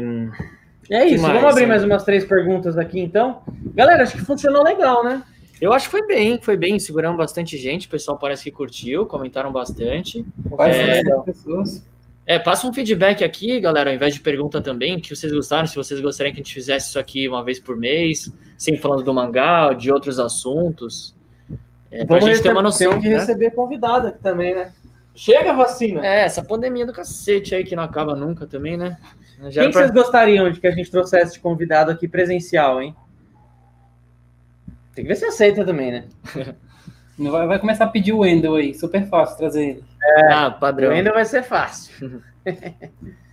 [SPEAKER 2] É isso,
[SPEAKER 1] mais,
[SPEAKER 2] vamos abrir
[SPEAKER 1] hein?
[SPEAKER 2] mais umas três perguntas aqui, então. Galera, acho que funcionou legal, né?
[SPEAKER 1] Eu acho que foi bem, foi bem. Seguramos bastante gente. O pessoal parece que curtiu, comentaram bastante.
[SPEAKER 3] Quase
[SPEAKER 1] É.
[SPEAKER 3] 60 pessoas.
[SPEAKER 1] É, passa um feedback aqui, galera, ao invés de pergunta também, que vocês gostaram, se vocês gostariam que a gente fizesse isso aqui uma vez por mês, sempre falando do mangá, de outros assuntos. É, pra gente ter uma noção.
[SPEAKER 2] Temos que
[SPEAKER 1] né?
[SPEAKER 2] receber convidado aqui também, né? Chega a vacina.
[SPEAKER 1] É, essa pandemia do cacete aí que não acaba nunca também, né? Já
[SPEAKER 2] Quem
[SPEAKER 1] era pra-
[SPEAKER 2] vocês gostariam de que a gente trouxesse de convidado aqui presencial, hein? Tem que ver se aceita também, né?
[SPEAKER 3] Vai, vai começar a pedir o Wendel aí. Super fácil trazer ele.
[SPEAKER 1] Ah, padrão.
[SPEAKER 2] Ainda vai ser fácil.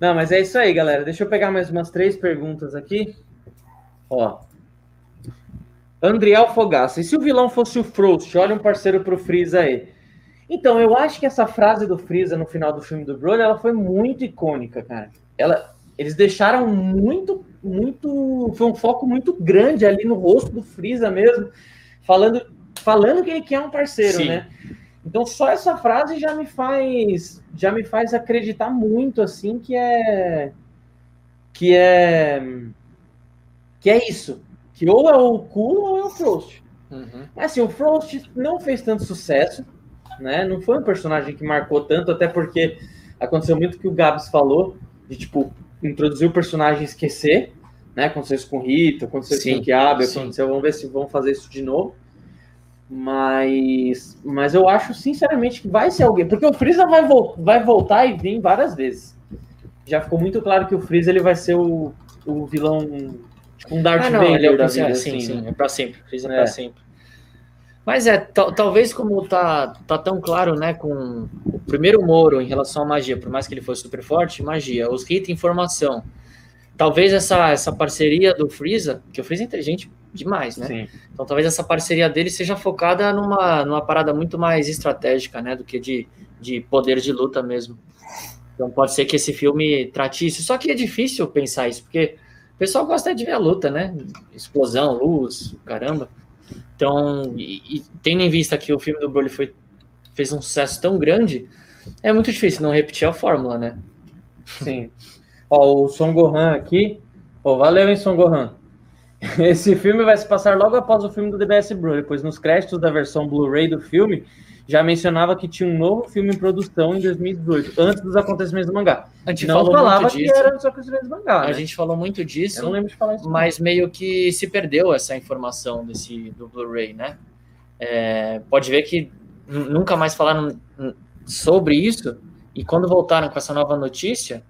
[SPEAKER 2] Não, mas é isso aí, galera. Deixa eu pegar mais umas três perguntas aqui. Ó. Andriel Fogaça. E se o vilão fosse o Frost? Olha um parceiro pro Freeza aí. Então, eu acho que essa frase do Freeza no final do filme do Broly, ela foi muito icônica, cara. Ela, eles deixaram muito, muito... Foi um foco muito grande ali no rosto do Freeza mesmo. Falando, falando que ele quer um parceiro,
[SPEAKER 1] Sim.
[SPEAKER 2] né? Então só essa frase já me faz já me faz acreditar muito assim que é que é que é isso, que ou é o Kulo ou é o Frost.
[SPEAKER 1] Uhum.
[SPEAKER 2] Mas assim, o Frost não fez tanto sucesso, né? Não foi um personagem que marcou tanto, até porque aconteceu muito o que o Gabs falou, de tipo introduzir o personagem e esquecer, né? Aconteceu isso com o Rita, aconteceu isso com o Kiabe, aconteceu, vamos ver se vão fazer isso de novo. Mas, mas eu acho sinceramente que vai ser alguém, porque o Freeza vai, vol vai voltar e vir várias vezes. Já ficou muito claro que o Freeza ele vai ser o, o vilão, tipo um Darth
[SPEAKER 1] Ah, não,
[SPEAKER 2] Vader
[SPEAKER 1] é
[SPEAKER 2] da vida,
[SPEAKER 1] sim,
[SPEAKER 2] assim,
[SPEAKER 1] sim,
[SPEAKER 2] né?
[SPEAKER 1] é pra sempre. Freeza é,
[SPEAKER 2] É.
[SPEAKER 1] sempre. Mas é, tal- talvez como tá, tá tão claro, né, com o primeiro Moro em relação à magia, por mais que ele fosse super forte, magia, os Rita informação. Talvez essa, essa parceria do Freeza, que o Freeza é inteligente demais, né?
[SPEAKER 2] Sim.
[SPEAKER 1] Então talvez essa parceria dele seja focada numa, numa parada muito mais estratégica, né? Do que de, de poder de luta mesmo. Então pode ser que esse filme trate isso. Só que é difícil pensar isso, porque o pessoal gosta de ver a luta, né? Explosão, luz, caramba. Então, e, e tendo em vista que o filme do Broly foi, fez um sucesso tão grande, é muito difícil não repetir a fórmula, né?
[SPEAKER 2] Sim. Ó, o Son Gohan aqui. Ó, valeu, hein, Son Gohan. Esse filme vai se passar logo após o filme do DBS Broly, pois nos créditos da versão Blu-ray do filme já mencionava que tinha um novo filme em produção em 2018, antes dos acontecimentos do mangá.
[SPEAKER 1] A gente
[SPEAKER 2] Não
[SPEAKER 1] falou
[SPEAKER 2] falava
[SPEAKER 1] muito
[SPEAKER 2] que
[SPEAKER 1] disso.
[SPEAKER 2] era dos acontecimentos do mangá,
[SPEAKER 1] A
[SPEAKER 2] né?
[SPEAKER 1] gente falou muito
[SPEAKER 2] Eu
[SPEAKER 1] disso.
[SPEAKER 2] não lembro de falar isso.
[SPEAKER 1] mas meio que se perdeu essa informação desse do Blu-ray, né? É, pode ver que nunca mais falaram sobre isso e quando voltaram com essa nova notícia,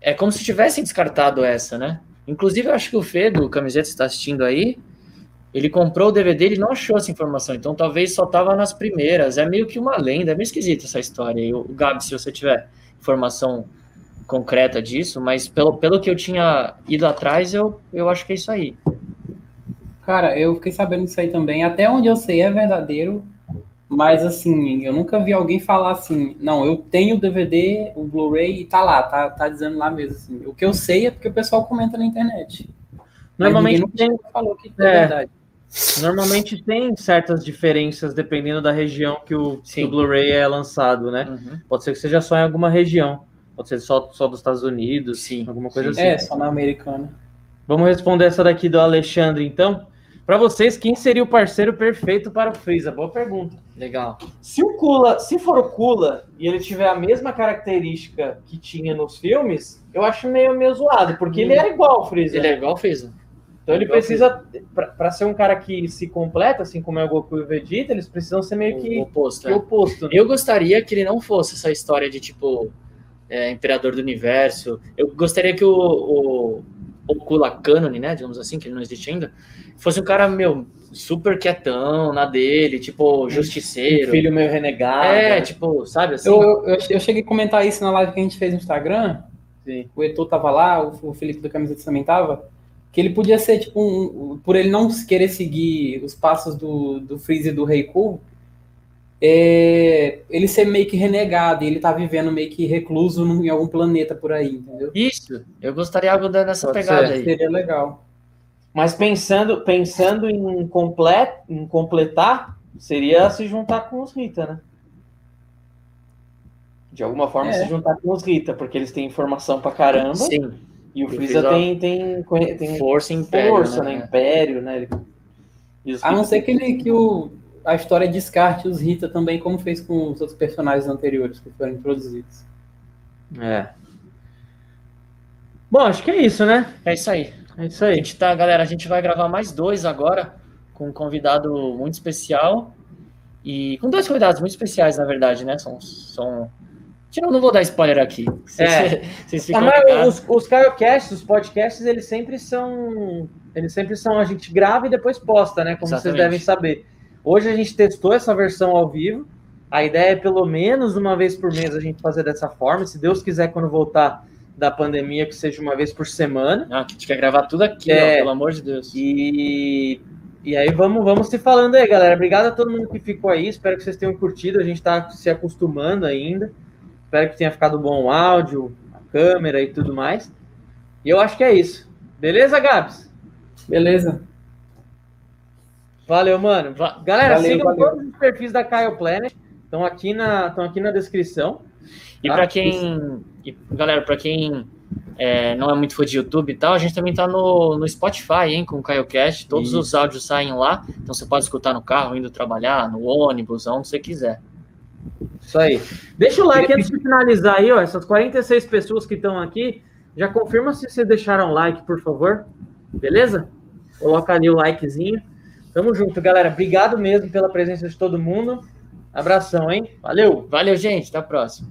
[SPEAKER 1] é como se tivessem descartado essa, né? Inclusive, eu acho que o Fê do Camiseta está assistindo aí, ele comprou o DVD e não achou essa informação, então talvez só tava nas primeiras. É meio que uma lenda, é meio esquisita essa história. O o Gabi, se você tiver informação concreta disso, mas pelo, pelo que eu tinha ido atrás, eu, eu acho que é isso aí.
[SPEAKER 3] Cara, eu fiquei sabendo disso aí também. Até onde eu sei é verdadeiro. Mas assim, eu nunca vi alguém falar assim, não, eu tenho o DVD, o Blu-ray e tá lá, tá, tá dizendo lá mesmo. Assim. O que eu sei é porque o pessoal comenta na internet.
[SPEAKER 2] Normalmente tem,
[SPEAKER 3] falou que é,
[SPEAKER 2] É.
[SPEAKER 3] verdade.
[SPEAKER 2] normalmente tem certas diferenças dependendo da região que o, que o Blu-ray é lançado, né?
[SPEAKER 1] Uhum.
[SPEAKER 2] Pode ser que seja só em alguma região. Pode ser só, só dos Estados Unidos,
[SPEAKER 1] Sim,
[SPEAKER 2] alguma coisa
[SPEAKER 1] sim.
[SPEAKER 2] assim.
[SPEAKER 3] É, só na americana.
[SPEAKER 2] Vamos responder essa daqui do Alexandre, então. Para vocês, quem seria o parceiro perfeito para o Freeza? Boa pergunta.
[SPEAKER 1] Legal.
[SPEAKER 2] Se o Kula, se for o Kula e ele tiver a mesma característica que tinha nos filmes, eu acho meio, meio zoado, porque ele era igual ao Freeza.
[SPEAKER 1] Ele é igual fez.
[SPEAKER 2] Então ele precisa, para ser um cara que se completa, assim como é o Goku e o Vegeta, eles precisam ser meio que
[SPEAKER 1] o oposto.
[SPEAKER 2] que
[SPEAKER 1] é.
[SPEAKER 2] oposto. né?
[SPEAKER 1] Eu gostaria que ele não fosse essa história de tipo é, imperador do universo. Eu gostaria que o, o, o Kula Kanone, né, digamos assim, que ele não existe ainda, fosse um cara, meu, super quietão na dele, tipo, justiceiro.
[SPEAKER 2] Um filho meio renegado.
[SPEAKER 1] É, tipo, sabe assim?
[SPEAKER 3] Eu, eu, eu cheguei a comentar isso na live que a gente fez no Instagram.
[SPEAKER 2] Sim.
[SPEAKER 3] O Etor tava lá, o, o Felipe do Camiseta também tava. Que ele podia ser, tipo, um, um- por ele não querer seguir os passos do, do Freeze e do Reiku, é, ele ser meio que renegado, e ele tá vivendo meio que recluso num- em algum planeta por aí, entendeu?
[SPEAKER 1] Isso, eu gostaria algo nessa
[SPEAKER 2] Pode
[SPEAKER 1] pegada
[SPEAKER 2] ser.
[SPEAKER 1] aí.
[SPEAKER 3] Seria legal.
[SPEAKER 2] Mas pensando, pensando em, complet, em completar, seria se juntar com os Rita, né? De alguma forma
[SPEAKER 3] É.
[SPEAKER 2] se juntar com os Rita, porque eles têm informação pra caramba.
[SPEAKER 1] Sim,
[SPEAKER 2] E o Freeza tem, tem, tem
[SPEAKER 1] força e império,
[SPEAKER 2] força,
[SPEAKER 1] né?
[SPEAKER 2] né? Império, né? Ele- e os
[SPEAKER 3] A não ser que, ele, que o, a história descarte os Rita também, como fez com os outros personagens anteriores que foram introduzidos.
[SPEAKER 2] É. Bom, acho que é isso, né?
[SPEAKER 1] É isso aí.
[SPEAKER 2] É isso
[SPEAKER 1] A
[SPEAKER 2] aí.
[SPEAKER 1] gente tá, galera, a gente vai gravar mais dois agora com um convidado muito especial e com dois convidados muito especiais, na verdade, né? São, são... Eu não vou dar spoiler aqui. Vocês,
[SPEAKER 2] É.
[SPEAKER 1] vocês
[SPEAKER 2] Ah,
[SPEAKER 1] ficam
[SPEAKER 2] os, os os podcasts, eles sempre são. Eles sempre são. A gente grava e depois posta, né? Como vocês
[SPEAKER 1] Exatamente.
[SPEAKER 2] devem saber. Hoje a gente testou essa versão ao vivo. A ideia é pelo menos uma vez por mês a gente fazer dessa forma. Se Deus quiser, quando voltar da pandemia, que seja uma vez por semana.
[SPEAKER 1] Não, que a gente quer gravar tudo aqui,
[SPEAKER 2] É.
[SPEAKER 1] ó, pelo amor de Deus.
[SPEAKER 2] E, e aí vamos, vamos se falando aí, galera. Obrigado a todo mundo que ficou aí. Espero que vocês tenham curtido. A gente está se acostumando ainda. Espero que tenha ficado bom o áudio, a câmera e tudo mais. E eu acho que é isso. Beleza, Gabs?
[SPEAKER 3] Beleza?
[SPEAKER 2] Valeu, mano.
[SPEAKER 1] Va-
[SPEAKER 2] Galera,
[SPEAKER 3] Valeu,
[SPEAKER 2] sigam
[SPEAKER 3] valeu.
[SPEAKER 2] todos os perfis da Kyle Planet. Estão aqui na, estão aqui na descrição.
[SPEAKER 1] E
[SPEAKER 2] Tá?
[SPEAKER 1] para quem, e, galera, para quem é, não é muito fã de YouTube e tal, a gente também tá no, no Spotify, hein, com o CaioCast. Todos
[SPEAKER 2] Isso.
[SPEAKER 1] os áudios saem lá, então você pode escutar no carro, indo trabalhar, no ônibus, onde você quiser.
[SPEAKER 2] Isso aí. Deixa o like antes de finalizar aí, ó. Essas 46 pessoas que estão aqui, já confirma se vocês deixaram like, por favor. Beleza? Coloca ali o likezinho. Tamo junto, galera. Obrigado mesmo pela presença de todo mundo. Abração, hein? Valeu!
[SPEAKER 1] Valeu, gente, até a próxima.